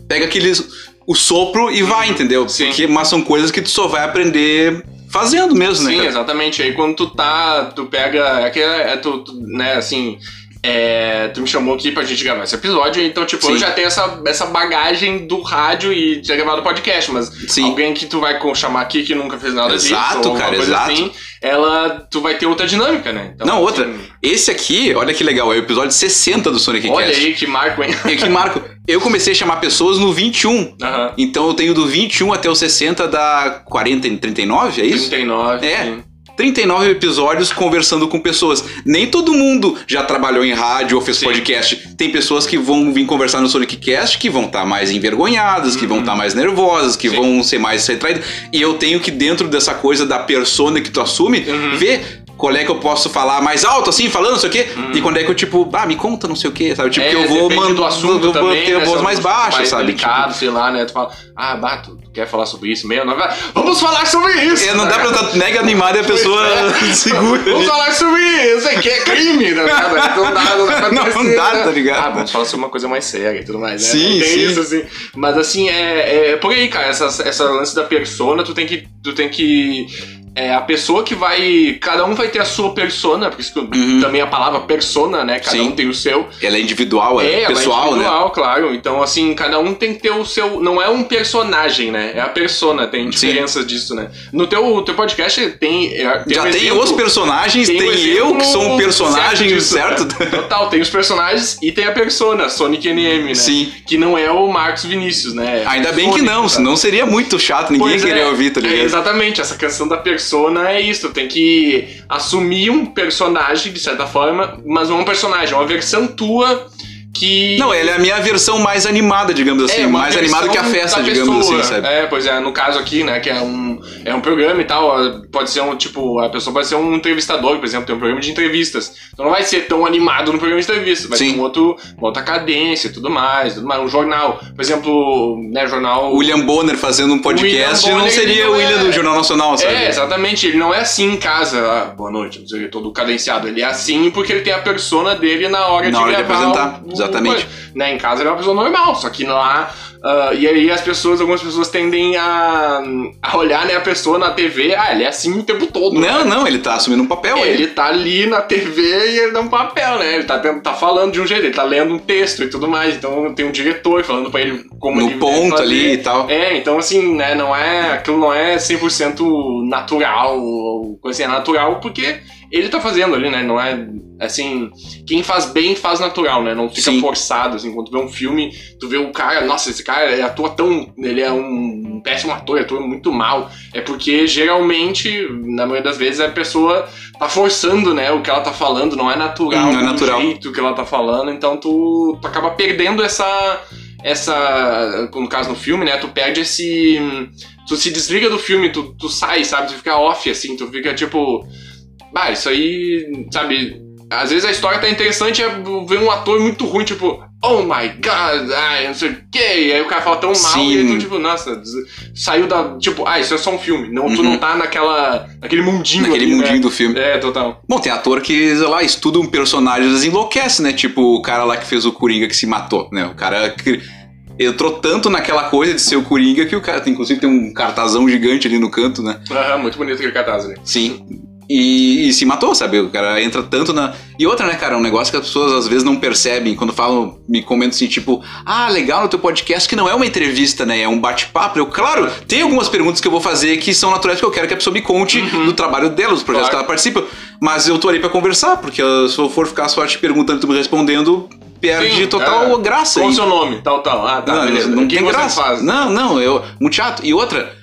pega aqueles. o sopro e vai, entendeu? Sim. Porque, mas são coisas que tu só vai aprender fazendo mesmo, né? Sim, cara? exatamente. Aí quando tu tá, tu pega. É que é, é tu, tu, né, assim. É, tu me chamou aqui pra gente gravar esse episódio, então, tipo, Sim. eu já tenho essa, essa bagagem do rádio e de gravado podcast, mas Sim. alguém que tu vai chamar aqui que nunca fez nada disso, Exato, alguma cara, exato. assim, ela, tu vai ter outra dinâmica, né? Então, Não, outra. assim, Esse aqui, olha que legal, é o episódio 60 do Sonic olha Cast. aí que marco, hein? E que marco. Eu comecei a chamar pessoas no 21. Aham. Então eu tenho do 21 até o 60 da 40 em 39, é isso? 39. É. sim. 39 episódios conversando com pessoas. Nem todo mundo já trabalhou em rádio ou fez Sim. podcast. Tem pessoas que vão vir conversar no Sonic Cast que vão estar mais envergonhadas, que vão estar mais nervosas, que Sim. vão ser mais retraídas. E eu tenho que, dentro dessa coisa da persona que tu assume, Uhum. ver qual é que eu posso falar mais alto, assim, falando, não sei o quê. E quando é que eu, tipo, ah, me conta não sei o quê, sabe? Tipo. É, que eu vou depende mandar do assunto eu vou também, ter a né? voz é mais baixa, mais sabe? delicado, sei lá, né? Tu fala, ah, Bato, tu quer falar sobre isso mesmo? Vamos falar sobre isso! Tipo, é, não né, dá pra estar mega animado e a pessoa segura Vamos falar sobre isso aqui, é crime, né? Não dá, não dá Não dá, né? tá ligado? Ah, vamos falar sobre uma coisa mais séria e tudo mais, né? Sim, tem sim. isso, assim. Mas assim, é, é por aí, cara, essa, essa lance da persona, tu tem que. Tu tem que. É a pessoa que vai. Cada um vai ter a sua persona, por isso que eu- Uhum. também a palavra persona, né? Cada Sim. um tem o seu. Ela é individual, é, É, ela pessoal, é né? individual, claro. Então, assim, cada um tem que ter o seu. Não é um personagem, né? É a persona, tem Sim. diferença disso, né? No teu, teu podcast tem. é, tem Já um tem exemplo- os personagens, tem, um eu que sou um personagem, disso, certo? né? Total, tem os personagens e tem a persona, Sonic NM, né? Sim. Que não é o Marcos Vinícius, né? É Ainda bem que Sonic, não, tá? senão seria muito chato, ninguém Pois é, ouvir, tá é, ligado? exatamente, essa questão da persona é isso. Tem que assumir um personagem, de certa forma, mas não um personagem, é uma versão tua que. Não, ele é a minha versão mais animada, digamos assim. uma mais animada que a festa, digamos pessoa. assim, sabe? É, pois é, no caso aqui, né, que é um, é um programa e tal, pode ser um, tipo, a pessoa pode ser um entrevistador, por exemplo, tem um programa de entrevistas. Então não vai ser tão animado no programa de entrevistas, vai Sim. ter um outro, uma outra cadência e tudo mais, tudo mais. Um jornal, por exemplo, né, jornal... William Bonner fazendo um podcast não seria o não William é- do Jornal Nacional, sabe? É, exatamente. Ele não é assim em casa, ah, boa noite, não sei todo cadenciado. Ele é assim porque ele tem a persona dele na hora Na de hora de gravar. apresentar, o- o- exatamente. né, em casa ele é uma pessoa normal, só que lá. ah, e aí as pessoas, algumas pessoas tendem a, a olhar né, a pessoa na TV, ah, ele é assim o tempo todo. Não, né? não, ele tá assumindo um papel aí. Ele tá ali na TV e ele dá um papel, né? Ele tá, tá falando de um jeito, ele tá lendo um texto e tudo mais. Então tem um diretor falando pra ele como No ele deve ponto fazer. ali e tal. É, então assim, né, não é, aquilo não é 100% natural, ou coisa assim, é natural porque ele tá fazendo ali, né, não é, assim, quem faz bem faz natural, né, não fica Sim. forçado, assim, quando tu vê um filme, tu vê o cara, nossa, esse cara ele atua tão, ele é um péssimo ator, atua muito mal, é porque geralmente, na maioria das vezes, a pessoa tá forçando, né, o que ela tá falando, não é natural, não é natural. jeito que ela tá falando, então tu, tu acaba perdendo essa essa. No caso no filme, né? Tu perde esse. Tu se desliga do filme, tu, tu sai, sabe? Tu fica off, assim, tu fica tipo. Bah, isso aí. Sabe? Às vezes a história tá interessante, é ver um ator muito ruim, tipo, oh my god, ai, não sei o que, aí o cara fala tão mal, Sim. e tu, tipo, nossa, saiu da. Tipo, ah, isso é só um filme. Não, Tu Uhum. não tá naquela. naquele mundinho Naquele ali, mundinho né? do filme. É, total. Bom, tem ator que, sei lá, estuda um personagem e enlouquece, né? Tipo o cara lá que fez o Coringa que se matou, né? O cara que entrou tanto naquela coisa de ser o Coringa que o cara, inclusive, tem um cartazão gigante ali no canto, né? Aham, muito bonito aquele cartaz ali. Sim. E, e se matou, sabe? O cara entra tanto na. E outra, né, cara? Um negócio que as pessoas às vezes não percebem quando falam, me comentam assim, tipo, ah, legal no teu podcast, que não é uma entrevista, né? É um bate-papo. Eu, claro, tem algumas perguntas que eu vou fazer que são naturais, porque eu quero que a pessoa me conte do trabalho dela, dos projetos Claro. que ela participa. Mas eu tô ali pra conversar, porque eu- se eu for ficar só te perguntando e tu me respondendo, perde Sim, total é. graça. Qual o seu nome? Tal, tal. Ah, tá, não, beleza. não que tem graça. faz? Não, não, eu. Muito chato. E outra,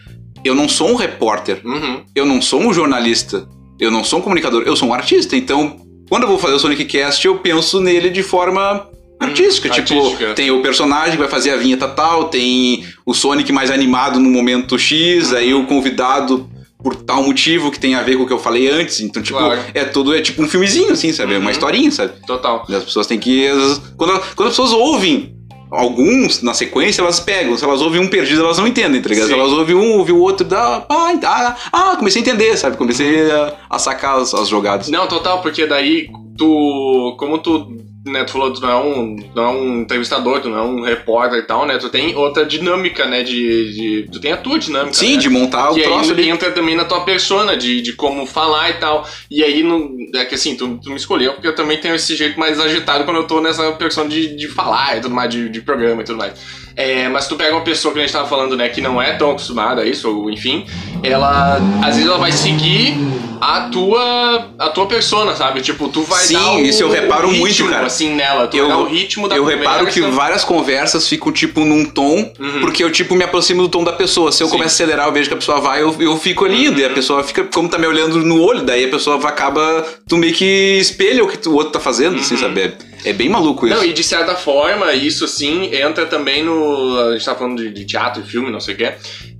eu não sou um repórter Uhum. eu não sou um jornalista, eu não sou um comunicador, eu sou um artista. Então, quando eu vou fazer o Sonic Cast, eu penso nele de forma artística. Hum, tipo, artística. tem o personagem que vai fazer a vinheta tal, tem o Sonic mais animado no momento X, aí o convidado por tal motivo que tem a ver com o que eu falei antes. Então, tipo, Claro. é tudo, é tipo um filmezinho, assim, sabe? É uma Uhum. historinha, sabe? Total. E as pessoas têm que. Quando, quando as pessoas ouvem alguns na sequência, elas pegam. Se elas ouvem um perdido, elas não entendem, tá ligado? Se elas ouvem um, ouvem o outro, dá. Ah, ah, ah, comecei a entender, sabe? Comecei a, a sacar as, as jogadas. Não, total, porque daí tu. Como tu. Né, tu falou, tu não é um, não é um entrevistador, tu não é um repórter e tal, né? Tu tem outra dinâmica, né? De. de- tu tem a tua dinâmica. Sim, né? de montar o troço ali. entra também na tua persona, de, de como falar e tal. E aí, não, é que assim, tu, tu me escolheu porque eu também tenho esse jeito mais agitado quando eu tô nessa persona de, de falar e tudo mais, de, de programa e tudo mais. É, mas tu pega uma pessoa que a gente tava falando, né, que não é tão acostumada a isso, ou enfim, ela, às vezes ela vai seguir a tua, a tua persona, sabe? Tipo, tu vai Sim, dar o, isso eu reparo ritmo, muito, cara. assim, nela. Tu Eu- vai dar o ritmo da Eu reparo que várias conversas ficam, tipo, num tom, Uhum. porque eu, tipo, me aproximo do tom da pessoa. Se eu Sim. Uhum. começo a acelerar, eu vejo que a pessoa vai, eu, eu fico ali, daí a pessoa fica, como tá me olhando no olho, daí a pessoa acaba, tu meio que espelha o que tu- o outro tá fazendo, assim, sabe? É, é bem maluco isso. Não, e de certa forma, isso assim entra também no. A gente tá falando de, de teatro, filme, não sei o que.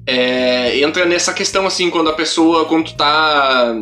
É, entra nessa questão, assim, quando a pessoa, quando tu tá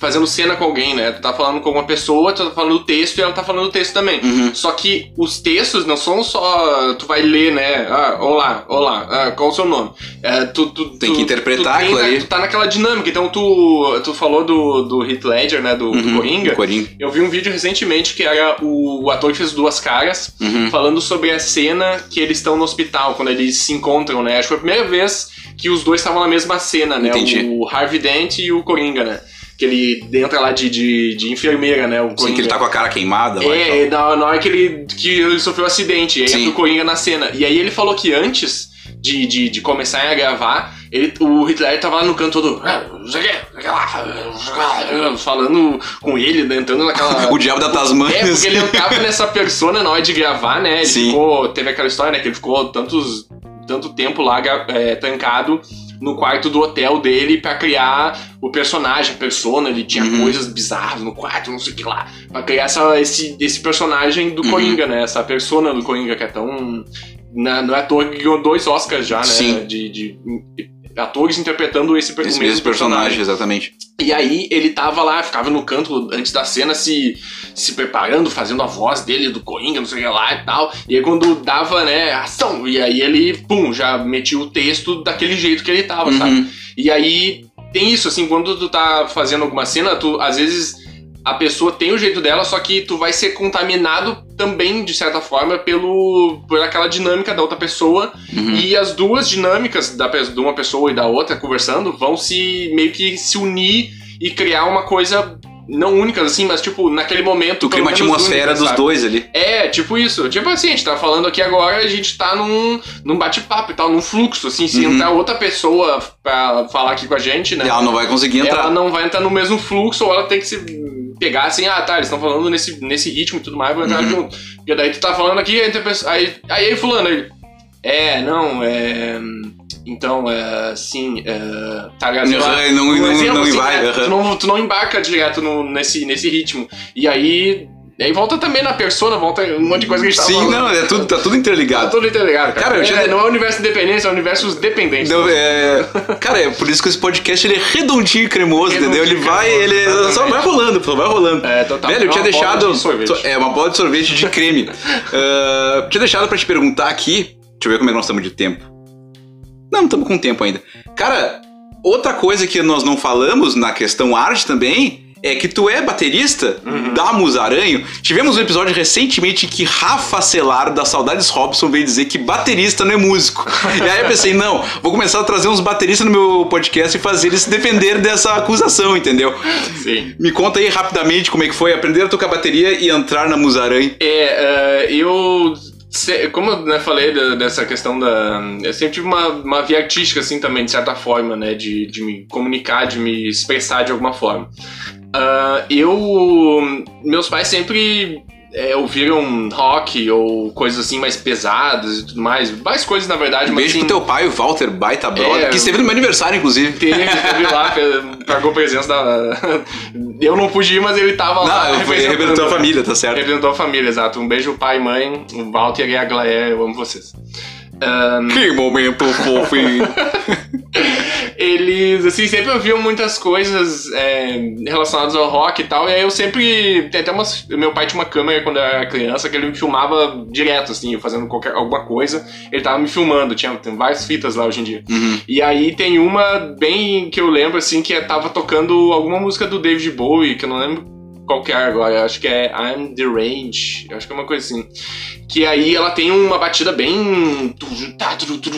fazendo cena com alguém, né? Tu tá falando com uma pessoa, tu tá falando o texto e ela tá falando o texto também. Uhum. Só que os textos não são só. Tu vai ler, né? Ah, olá, olá, ah, qual o seu nome? É, tu, tu- Tem tu- que interpretar tu ali. Tu tá naquela dinâmica. Então tu, tu falou do, do Heath Ledger, né? Do, do Uhum, Coringa. Coringa. Eu vi um vídeo recentemente que era o, o ator que fez duas caras Uhum. falando sobre a cena que eles estão no hospital, quando eles se encontram, né? Acho que foi a primeira vez que os dois estavam na mesma cena, né? Entendi. O Harvey Dent e o Coringa, né? Que ele entra lá de, de, de enfermeira, né? O Sim, Coringa. que ele tá com a cara queimada lá É, na, na hora que ele, que ele sofreu um acidente, e Sim. entra o Coringa na cena. E aí ele falou que antes de, de, de começar a gravar, ele, o Hitler tava lá no canto todo. "Ah, não sei o quê, não sei o que lá", Falando com ele, né, entrando naquela. O diabo da Tasmania. É, porque ele entrava nessa persona na hora de gravar, né? Ele Sim. ficou. Teve aquela história, né? Que ele ficou tantos, tanto tempo lá é, trancado no quarto do hotel dele pra criar o personagem, a persona. Ele tinha Uhum. coisas bizarras no quarto, não sei o que lá. Pra criar essa, esse, esse personagem do Uhum. Coringa, né? Essa persona do Coringa que é tão. Na, não é à toa que ganhou dois Oscars já, né? Sim. De, de atores interpretando esse, o Esse mesmo mesmo personagem, exatamente. e aí ele tava lá, ficava no canto antes da cena se, se preparando, fazendo a voz dele do Coringa, não sei o que lá e tal. E aí quando dava, né, ação, e aí ele, pum, já metia o texto daquele jeito que ele tava, sabe? Uhum. E aí tem isso, assim, quando tu tá fazendo alguma cena, tu às vezes a pessoa tem o jeito dela, só que tu vai ser contaminado também, de certa forma, pelo por aquela dinâmica da outra pessoa. Uhum. E as duas dinâmicas da, de uma pessoa e da outra conversando vão se meio que se unir e criar uma coisa não única, assim, mas tipo, naquele momento. Pelo menos atmosfera única, dos sabe? dois ali. É, tipo isso. Tipo assim, a gente tá falando aqui agora, a gente tá num, num bate-papo e tal, num fluxo, assim, se Uhum. entrar outra pessoa pra falar aqui com a gente, né? E ela não vai conseguir entrar. ela não vai entrar no mesmo fluxo, ou ela tem que se pegar assim, ah, tá, eles estão falando nesse, nesse ritmo e tudo mais, vou entrar Uhum. junto. Porque daí tu tá falando aqui, aí, aí, aí fulano, ele, é, não, é... Então, é, sim, é, tá ligado? Uhum, não, um não, exemplo, não assim, vai. né, aham. tu, não, tu não embarca direto no- nesse, nesse ritmo. E aí, e aí volta também na persona, volta um monte de coisa que a gente Sim, falando. não, é tudo, tá tudo Tá interligado. tudo interligado, cara. Cara, É, tinha- Não é o universo independente, é o universo dependente. Não, é... Cara, é por isso que esse podcast ele é redondinho e cremoso, Redondinho entendeu? Ele e vai, cremoso, ele exatamente. só vai rolando, só vai rolando. É, total. Velho, eu É tinha uma bola deixado. de sorvete. É uma bola de sorvete de creme. Ah, tinha deixado pra te perguntar aqui. Deixa eu ver como é que nós estamos de tempo. Não, estamos com tempo ainda. Cara, outra coisa que nós não falamos na questão arte também. É que tu é baterista Uhum. da Musaranho. Tivemos um episódio recentemente que Rafa Celar, da Saudades Robson, veio dizer que baterista não é músico. e aí eu pensei, não, vou começar a trazer uns bateristas no meu podcast e fazer eles se defender dessa acusação, entendeu? Sim. Me conta aí rapidamente como é que foi aprender a tocar bateria e entrar na Musaranho. É, eh, eu. Como eu né, falei da- dessa questão da. Eu sempre tive uma, uma via artística, assim, também, de certa forma, né? De, de me comunicar, de me expressar de alguma forma. Ah, eu. Meus pais sempre. Eh, ouviram rock ou coisas assim mais pesadas e tudo mais. Várias coisas, na verdade, Um beijo assim, pro teu pai, o Walter Baita Brother, É, que esteve no meu aniversário, inclusive. Teve, teve lá, pagou presença da. Eu não pude ir, mas ele tava lá. Não, representando. representou a família, tá certo? Representou a família, exato. Um beijo, pai e mãe, o Walter e a Glaé, eu amo vocês. Ahn, Que momento hein? eles, assim, sempre ouviam muitas coisas é, relacionadas ao rock e tal, e aí eu sempre. Tem até umas. Meu pai tinha uma câmera quando eu era criança que ele me filmava direto, assim, eu fazendo qualquer, alguma coisa, ele tava me filmando, tinha tem várias fitas lá hoje em dia. Uhum. E aí tem uma bem que eu lembro, assim, que tava tocando alguma música do David Bowie, que eu não lembro qual que é agora, eu acho que é I'm the Range, acho que é uma coisa assim. Que aí ela tem uma batida bem. tá,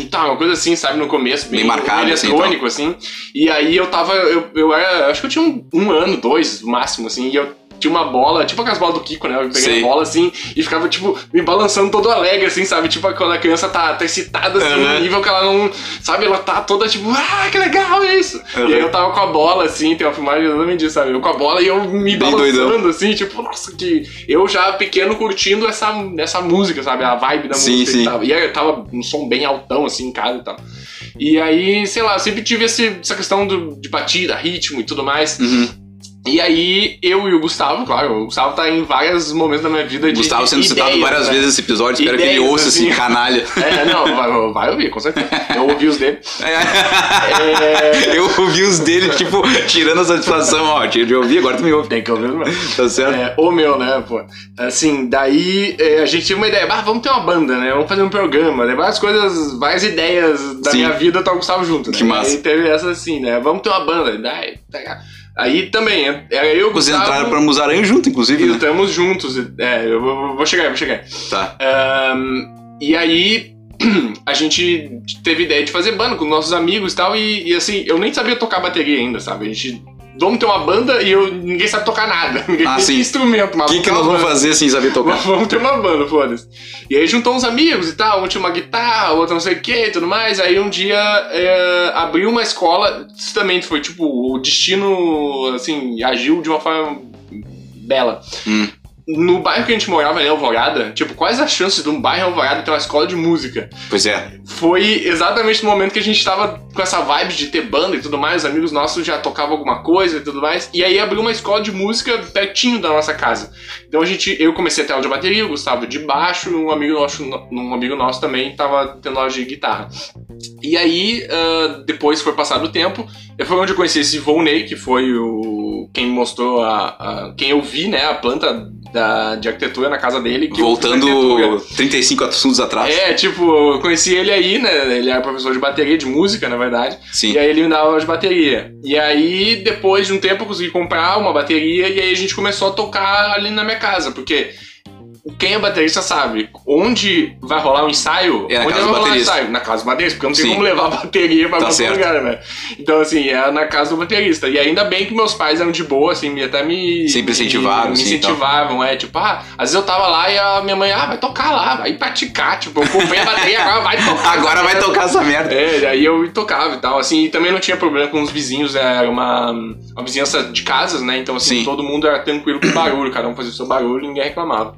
tá, Uma coisa assim, sabe, no começo, bem, Bem marcada, assim, eletrônico, assim. E aí eu tava. Eu, eu era. Acho que eu tinha um, um ano, dois, no máximo, assim, e eu tinha uma bola, tipo aquelas bolas do Kiko, né? Eu peguei Sei. a bola assim e ficava, tipo, me balançando todo alegre, assim, sabe? Tipo, quando a criança tá, tá excitada, assim, Aham. no nível que ela não. Sabe, ela tá toda tipo, ah, que legal é isso! Aham. E aí eu tava com a bola, assim, tem uma filmagem exatamente disso, sabe? Eu com a bola e eu me Bem balançando, doidão. assim, tipo, nossa, que. Eu já pequeno curtindo essa, essa música, sabe? A vibe da Sim, música sim. e tal. E aí eu tava um som bem altão, assim, em casa e tal. E aí, sei lá, eu sempre tive esse- essa questão do, de batida, ritmo e tudo mais. Uhum. E aí, eu e o Gustavo, claro, o Gustavo tá em vários momentos da minha vida de. Gustavo sendo de citado ideias, várias né? vezes nesse episódio, espero que ele Ideias, ouça esse assim. canalha. É, não, vai, vai ouvir, com certeza. Eu ouvi os dele. É, Eu ouvi os dele, tipo, tirando a satisfação, ó, tinha de ouvir, agora tu me ouve. tem que ouvir meus. Tá certo? É, o meu, né, pô. Assim, daí é, a gente teve uma ideia, ah, vamos ter uma banda, né? Vamos fazer um programa, né? Várias coisas, várias ideias da Sim. minha vida tá o Gustavo junto, né? Que massa. Aí teve essa assim, né? Vamos ter uma banda. Daí, tá- aí também, era eu e o Vocês Gustavo. entraram pra Musaranho junto, inclusive, né? estamos juntos. É, eu vou, vou chegar, vou chegar. Tá. Ahn, e aí a gente teve ideia de fazer banda com nossos amigos e tal. E, e, assim, eu nem sabia tocar bateria ainda, sabe? A gente. Vamos ter uma banda e eu, ninguém sabe tocar nada. Ninguém Ah, tem instrumento, O mas que, que nós vamos fazer sem saber tocar? Vamos ter uma banda, foda-se. E aí juntou uns amigos e tal, um tinha uma guitarra, outro não sei o que e tudo mais. Aí um dia é, abriu uma escola, isso também foi tipo, o destino, assim, agiu de uma forma bela. Hum. No bairro que a gente morava, em Alvorada, tipo, quais as chances de um bairro Alvorada ter uma escola de música? Pois é. Foi exatamente no momento que a gente tava com essa vibe de ter banda e tudo mais, amigos nossos já tocavam alguma coisa e tudo mais, e aí abriu uma escola de música pertinho da nossa casa. Então a gente, eu comecei a ter aula de bateria, o Gustavo de baixo, um amigo nosso, um amigo nosso também tava tendo aula de guitarra. E aí, uh, depois foi passado o tempo, foi onde eu conheci esse Volney, que foi o quem mostrou a, a quem eu vi, né, a planta da, de arquitetura na casa dele. Que Voltando 35 assuntos atrás. É, tipo, eu conheci ele aí, né? Ele era professor de bateria, de música, na verdade. Sim. E aí ele me dava aula de bateria. E aí, depois de um tempo, eu consegui comprar uma bateria e aí a gente começou a tocar ali na minha casa, porque quem é baterista sabe, onde vai rolar um ensaio, É na onde casa vai do rolar baterista. ensaio? Na casa do baterista, porque não tem Sim. como levar a bateria pra Tá outro certo. lugar, né? Então, assim, é na casa do baterista. E ainda bem que meus pais eram de boa, assim, me- até me... Sempre incentivaram, Me, me e tal. incentivavam, é, tipo, ah, às vezes eu tava lá e a minha mãe, ah, vai tocar lá, vai praticar, tipo, eu comprei a bateria, agora vai tocar. Agora vai tocar essa merda. É, aí eu tocava e tal, assim, e também não tinha problema com os vizinhos, era uma, uma vizinhança de casas, né? Então, assim, Sim. todo mundo era tranquilo com barulho, cada um fazia o seu barulho, ninguém reclamava.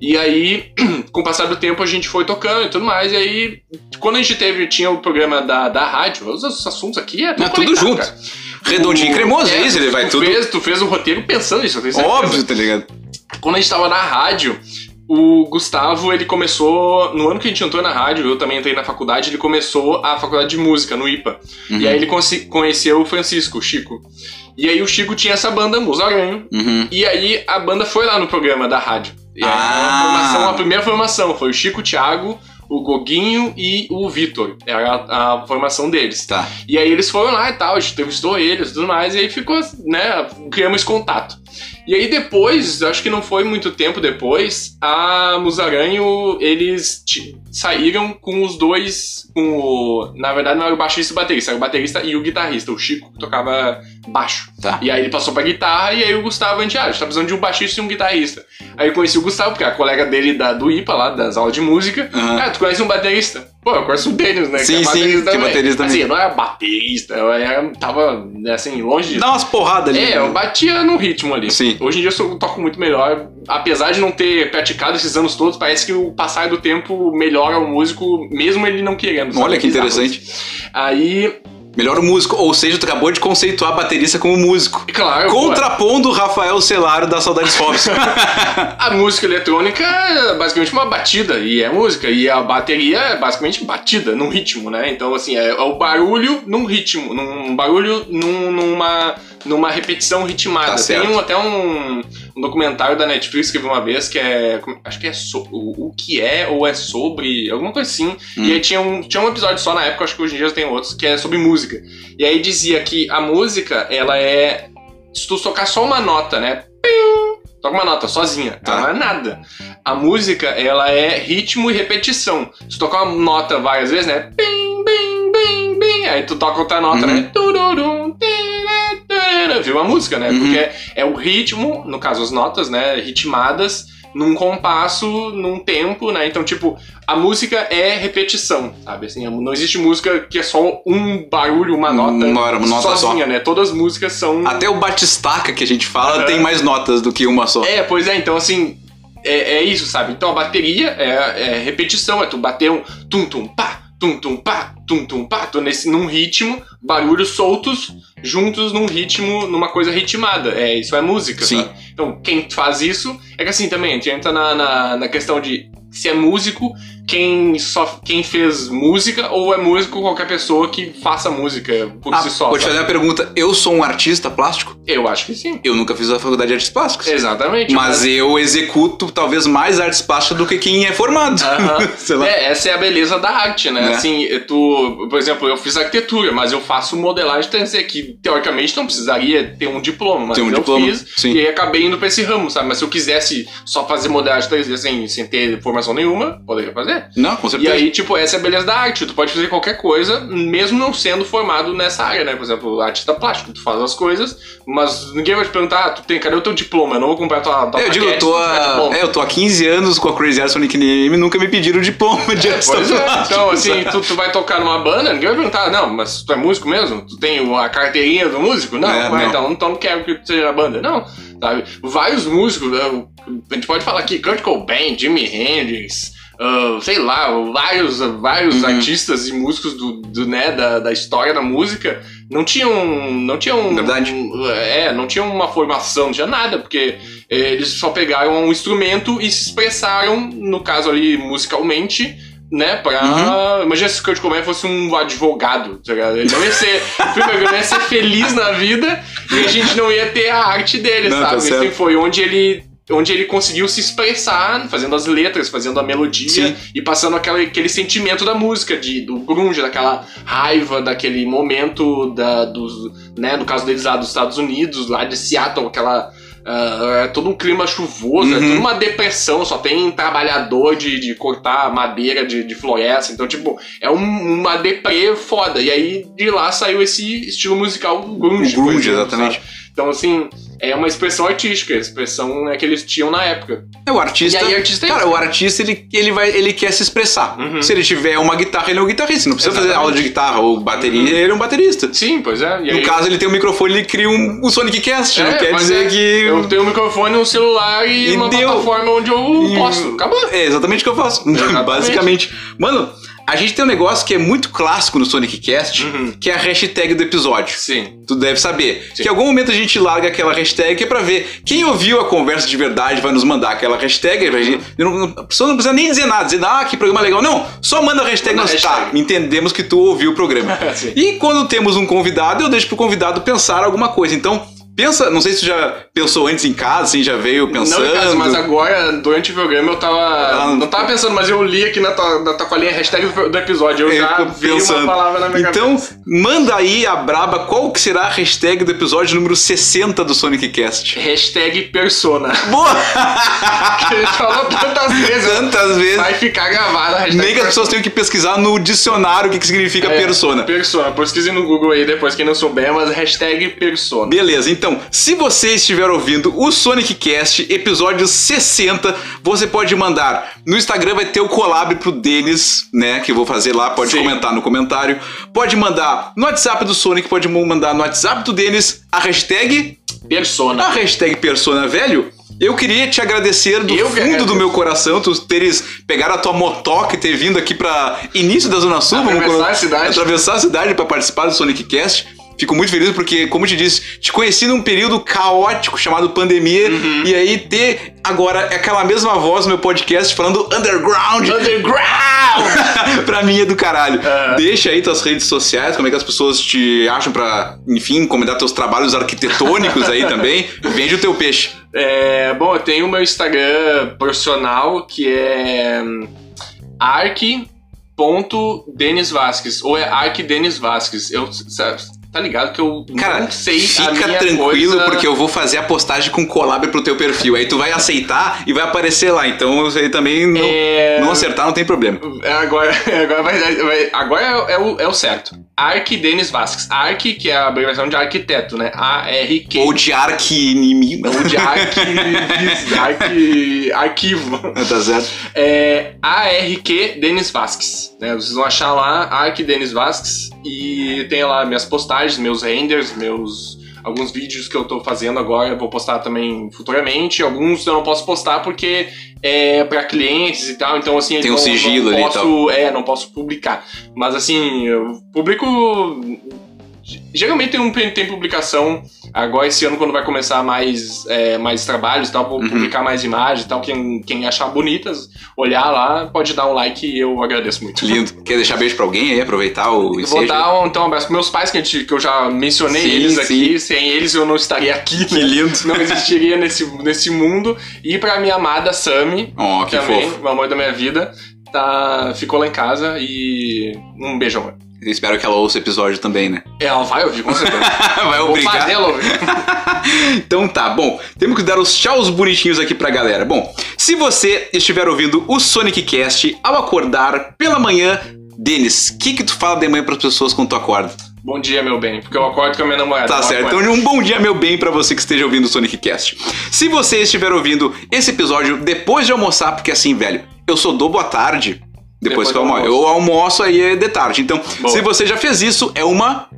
E aí, com o passar do tempo, a gente foi tocando e tudo mais, e aí, quando a gente teve, tinha o programa da, da rádio, os os assuntos aqui é tudo, Não, tudo junto. cara. Redondinho e cremoso, é isso? Ele vai tu tudo. Fez, tu fez o roteiro pensando nisso, eu Óbvio, tá ligado? quando a gente tava na rádio, o Gustavo, ele começou. No ano que a gente entrou na rádio, eu também entrei na faculdade, ele começou a faculdade de música, no IPA. Uhum. E aí ele conheceu o Francisco, o Chico. E aí o Chico tinha essa banda, Musaranho. Uhum. E aí a banda foi lá no programa da rádio. E aí Ah. a, formação, a primeira formação foi o Chico, o Thiago, o Goguinho e o Vitor. Era a, a formação deles. Tá. E aí eles foram lá e tal, a gente entrevistou eles e tudo mais, e aí ficou, né, criamos contato. E aí depois, acho que não foi muito tempo depois, a Musaranho, eles saíram com os dois, com o... Na verdade não era o baixista e o baterista, era o baterista e o guitarrista, o Chico, que tocava baixo. Tá. E aí ele passou pra guitarra, e aí o Gustavo, a gente, ah, a gente tá precisando de um baixista e um guitarrista. Aí eu conheci o Gustavo, porque é a colega dele da, do IPA, lá, das aulas de música. Aham. Ah, tu conhece um baterista? Pô, eu conheço o Denis, né? Sim, que é sim, baterista que é baterista também. Assim, eu não era baterista, eu era, tava, assim, longe. Dá umas porradas ali. É, eu batia no ritmo ali. Sim. Hoje em dia eu toco muito melhor. Apesar de não ter praticado esses anos todos, parece que o passar do tempo melhora o músico, mesmo ele não querendo. Olha que interessante. Aí, Melhor músico. Ou seja, tu acabou de conceituar baterista como músico. claro, Contrapondo o Rafael Celário da Saudades Fops. a música eletrônica é basicamente uma batida, e é música. E a bateria é basicamente batida, num ritmo, né? Então, assim, é, é o barulho num ritmo, num barulho num- numa, numa repetição ritmada. Tá Tem um, até um, um documentário da Netflix que eu vi uma vez que é. Acho que é so- o, o que é ou é sobre, alguma coisa assim. Hum. E aí tinha um, tinha um episódio só na época, acho que hoje em dia tem outros, que é sobre música. E aí dizia que a música, ela é. Se tu tocar só uma nota, né? Pim, Toca uma nota sozinha, Tá. ela não é nada. A música, ela é ritmo e repetição. Se tu tocar uma nota várias vezes, né? Bim, bim, bim, bim. Aí tu toca outra nota, Uhum. né? Tururum, tira, Viu a música, né? Uhum. Porque é o ritmo, no caso as notas, né? Ritmadas, num compasso, num tempo, né? Então, tipo, a música é repetição, sabe? Assim, não existe música que é só um barulho, uma nota, Uma nota sozinha, né? Todas as músicas são. Até o batistaca que a gente fala Aham. tem mais notas do que uma só. É, pois é, então assim, é, é isso, sabe? Então a bateria é, é repetição, é tu bater um tum-tum pá, tum-tum pá, tum-tum pá, tô nesse, num ritmo, barulhos soltos, juntos num ritmo, numa coisa ritmada. É, isso é música, Sim. sabe? Então quem faz isso, é que assim também, a gente entra na, na, na questão de se é músico, quem, só, quem fez música, ou é músico qualquer pessoa que faça música por Ah, si só. vou te fazer uma pergunta. Eu sou um artista plástico? Eu acho que sim. Eu nunca fiz a faculdade de artes plásticas. Exatamente. Mas eu executo talvez mais artes plásticas do que quem é formado. Sei lá. É, essa é a beleza da arte, né? Né? Assim, tu, por exemplo, eu fiz arquitetura, mas eu faço modelagem 3D, que teoricamente não precisaria ter um diploma, mas Tem um eu diploma, fiz sim. e acabei indo pra esse ramo, sabe? Mas se eu quisesse só fazer modelagem 3D sem, sem ter formação nenhuma, poderia fazer. É. Não, com E certeza. aí, tipo, essa é a beleza da arte. Tu pode fazer qualquer coisa, mesmo não sendo formado nessa área, né? Por exemplo, artista plástico, tu faz as coisas, mas ninguém vai te perguntar, ah, tu tem, cadê o teu diploma? Eu não vou comprar tua, tua É, eu digo, eu tô, diploma. é, eu tô há 15 anos com a Crazy Art Sonic NM e nunca me pediram diploma de artista Pois é, plástico, então assim, tu, tu vai tocar numa banda, ninguém vai perguntar, não, mas tu é músico mesmo? Tu tem a carteirinha do músico? Não, É, não. Então, então não quero que tu seja a banda. Não, sabe? Vários músicos, a gente pode falar aqui, Kurt Cobain, Jimi Hendrix, ah, sei lá, vários, vários Uhum. artistas e músicos do, do, né, da, da história da música não tinham, não tinham, Verdade. é, não tinham uma formação, não tinha nada, porque eles só pegaram um instrumento e se expressaram, no caso ali, musicalmente, né, pra... Uhum. Imagina se o Kurt Cobain fosse um advogado, tá ligado? Ele não ia ser... primeiro, não ia ser feliz na vida e a gente não ia ter a arte dele, Não, tá sabe? certo. Esse foi onde ele... Onde ele conseguiu se expressar, fazendo as letras, fazendo a melodia Sim. e passando aquele, aquele sentimento da música, de, do grunge, daquela raiva, daquele momento da, dos, né, no caso deles lá dos Estados Unidos, lá de Seattle, aquela ah, é todo um clima chuvoso, é Uhum. toda uma depressão, só tem trabalhador de, de cortar madeira de, de floresta, então, tipo, é um- uma deprê foda. E aí de lá saiu esse estilo musical grunge. O grunge, exemplo, exatamente. sabe? Então, assim, é uma expressão artística, a expressão né, que eles tinham na época. É, o artista. E aí, artista é cara, o artista ele, ele, vai, ele quer se expressar. Uhum. Se ele tiver uma guitarra, ele é um guitarrista. Não precisa fazer Exatamente. aula de guitarra ou bateria, Uhum. ele é um baterista. Sim, pois é. E No aí, caso, ele tem um microfone, ele cria um, um Sonic Cast. É, não quer dizer é, que. Eu tenho um microfone, um celular e, E uma deu. plataforma onde eu posso. Acabou. É exatamente o que eu faço. Basicamente. Mano, a gente tem um negócio que é muito clássico no Sonic Cast, Uhum. que é a hashtag do episódio. Sim. Tu deve saber. Sim. Que em algum momento a gente larga aquela hashtag que é pra ver quem ouviu a conversa de verdade vai nos mandar aquela hashtag. A, gente, não, não- a pessoa não precisa nem dizer nada, dizer, ah, que programa legal. Não, só manda a hashtag Manda nós tá. hashtag. Entendemos que tu ouviu o programa. E quando temos um convidado, eu deixo pro convidado pensar alguma coisa. Então, pensa, não sei se tu já pensou antes em casa, assim, já veio pensando. Não em casa, mas agora, durante o programa, eu tava. Ah, não tava pensando, mas eu li aqui na tua, na tua colinha hashtag do, episódio. Eu É, já vi uma palavra na minha Então, cabeça. manda aí a braba qual que será a hashtag do episódio número 60 do Sonic Cast. Hashtag persona. Boa! que a gente falou tantas vezes. Tantas vezes. Vai ficar gravada a hashtag Nem que as pessoas tenham que pesquisar no dicionário o que, que significa É, persona. Persona. Pesquise no Google aí depois, quem não souber, mas hashtag persona. Beleza, então, se você estiver ouvindo o Sonic Cast, episódio 60, você pode mandar. No Instagram vai ter o collab pro Denis, né? Que eu vou fazer lá, pode Sim. comentar no comentário. Pode mandar no WhatsApp do Sonic, pode mandar no WhatsApp do Denis a hashtag. Persona. A hashtag Persona Velho. Eu queria te agradecer do Eu fundo agradeço. do meu coração, tu teres pegado a tua motoca e ter vindo aqui pra início da Zona Sul, vamos Atravessar colo- a cidade. atravessar a cidade pra participar do Sonic Cast. Fico muito feliz porque, como te disse, te conheci num período caótico chamado pandemia Uhum. e aí ter agora aquela mesma voz no meu podcast falando underground. Underground! pra mim é do caralho. Aham. Deixa aí tuas redes sociais, como é que as pessoas te acham pra, enfim, encomendar teus trabalhos arquitetônicos aí também. Vende o teu peixe. É, bom, eu tenho o meu Instagram profissional que é hum, arc.denis Vasquez, ou é Vasquez. Eu, sabe, tá ligado que eu Cara, não sei fica tranquilo coisa... porque eu vou fazer a postagem com collab pro teu perfil. Aí tu vai aceitar e vai aparecer lá. Então você também não, É, não acertar não tem problema. Agora, agora, vai, vai- agora é, é o, é o certo. Arc Denis Vasquez. Arc, que é a abreviação de arquiteto, né? A-R-Q. Ou de arqui-inimigo. Ou de arc, arquivo. tá certo. É ARQ Denis Vasquez. Né? Vocês vão achar lá Arc Denis Vasquez e tem lá minhas postagens, meus renders, meus alguns vídeos que eu tô fazendo agora, eu vou postar também futuramente. Alguns eu não posso postar porque é para clientes e tal, então assim, Tem um não, sigilo não ali e posso, é, não posso publicar. Mas assim, eu publico Geralmente tem, um, tem publicação. Agora, esse ano, quando vai começar mais, é, mais trabalhos tal, vou Uhum. publicar mais imagens tal. Quem, quem achar bonitas, olhar lá, pode dar um like e eu agradeço muito. Lindo. Quer deixar beijo pra alguém aí? Aproveitar o Vou ensejo? dar um, então, um abraço pros meus pais, que, gente- que eu já mencionei Sim, eles sim. aqui. Sem eles eu não estaria aqui, Que né? lindo. Não existiria nesse, nesse mundo. E pra minha amada Sami, Oh, que também, fofo. o amor da minha vida, tá, ficou lá em casa e um beijo, amor. Espero que ela ouça o episódio também, né? Ela vai ouvir, com certeza. Vai Vou obrigar. fazer ela ouvir. Então tá, bom, temos que dar os tchauz bonitinhos aqui pra galera. Bom, se você estiver ouvindo o Sonic Cast ao acordar pela manhã, Denis, o que que tu fala de manhã pras pessoas quando tu acorda? Bom dia, meu bem, porque eu acordo com a minha namorada. Tá certo, acordo. então um bom dia, meu bem, pra você que esteja ouvindo o Sonic Cast. Se você estiver ouvindo esse episódio depois de almoçar, porque assim, velho, eu sou do boa tarde. Depois, Depois que eu almoço. Eu almoço aí é de tarde. Então, Boa. se você já fez isso, é uma.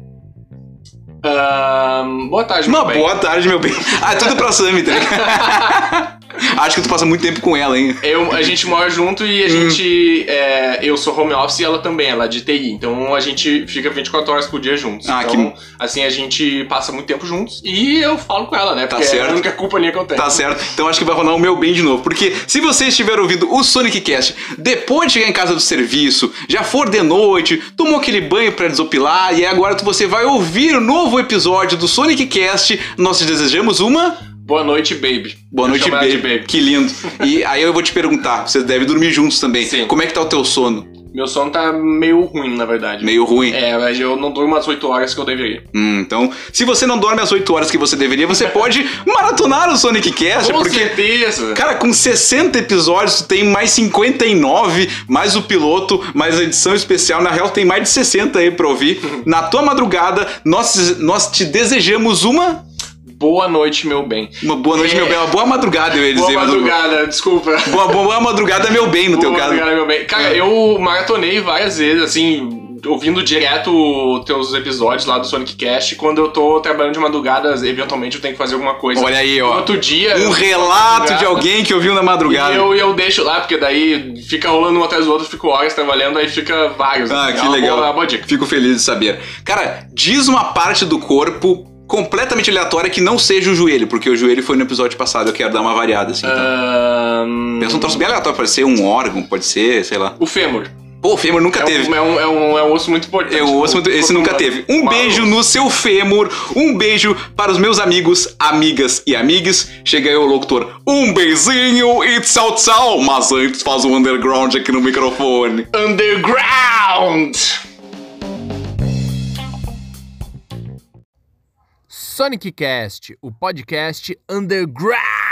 Ahn, boa tarde, Uma meu bem. boa tarde, meu bem. Ah, é tudo pra Sammy, tá ligado? Acho que tu passa muito tempo com ela, hein? Eu, a gente mora junto Hum. e a gente. é, eu sou home office e ela também, ela é de TI. Então a gente fica 24 horas por dia juntos. Ah, então, assim, a gente passa muito tempo juntos e eu falo com ela, né? Tá Porque é certo. a única culpa minha que eu tenho. Tá certo? Então acho que vai rolar o meu bem de novo. Porque se você estiver ouvindo o Sonic Cast depois de chegar em casa do serviço, já for de noite, tomou aquele banho pra desopilar e agora você vai ouvir o novo episódio do Sonic Cast, nós te desejamos uma Boa noite, baby. boa Eu noite, baby. baby. Que lindo. E aí eu vou te perguntar, vocês devem dormir juntos também. Sim. Como é que tá o teu sono? Meu sono tá meio ruim, na verdade. Meio ruim? É, mas eu não durmo as 8 horas que eu deveria. Hum, então, se você não dorme as 8 horas que você deveria, você pode maratonar o Sonic Cast, Com porque certeza. Cara, com 60 episódios, tu tem mais 59, mais o piloto, mais a edição especial. Na real, tem mais de 60 aí pra ouvir. Na tua madrugada, nós, nós te desejamos uma, Boa noite, meu bem. uma boa noite, É. meu bem. Uma boa madrugada, eu ia dizer. Boa mas- madrugada, desculpa. Boa, boa madrugada, meu bem, no teu Boa caso. madrugada, meu bem. Cara, eu maratonei várias vezes, assim, ouvindo direto teus episódios lá do Sonic Cast. Quando eu tô trabalhando de madrugada, eventualmente eu tenho que fazer alguma coisa. Olha aí, ó. Outro dia. Um relato de alguém que ouviu na E madrugada. eu, eu deixo lá, porque daí fica rolando um atrás do outro, fico horas trabalhando, aí fica vários. Ah, que É legal. Boa, uma boa dica. Fico feliz de saber. Cara, diz uma parte do corpo completamente aleatória que não seja o joelho, porque o joelho foi no episódio passado, eu quero dar uma variada, assim. Então. Ahn, Pensa um troço bem aleatório, pode ser um órgão, pode ser, sei lá. O fêmur. Pô, o fêmur nunca É teve. um, é, um, é, um, é um osso muito importante. Eu ouço muito, do esse corpo nunca teve. Um beijo no seu fêmur, um beijo para os meus amigos, amigas e amigues. Chega aí o locutor. Um beijinho e tchau tchau. Mas antes faz um underground aqui no microfone. Underground! Sonic Cast, o podcast underground.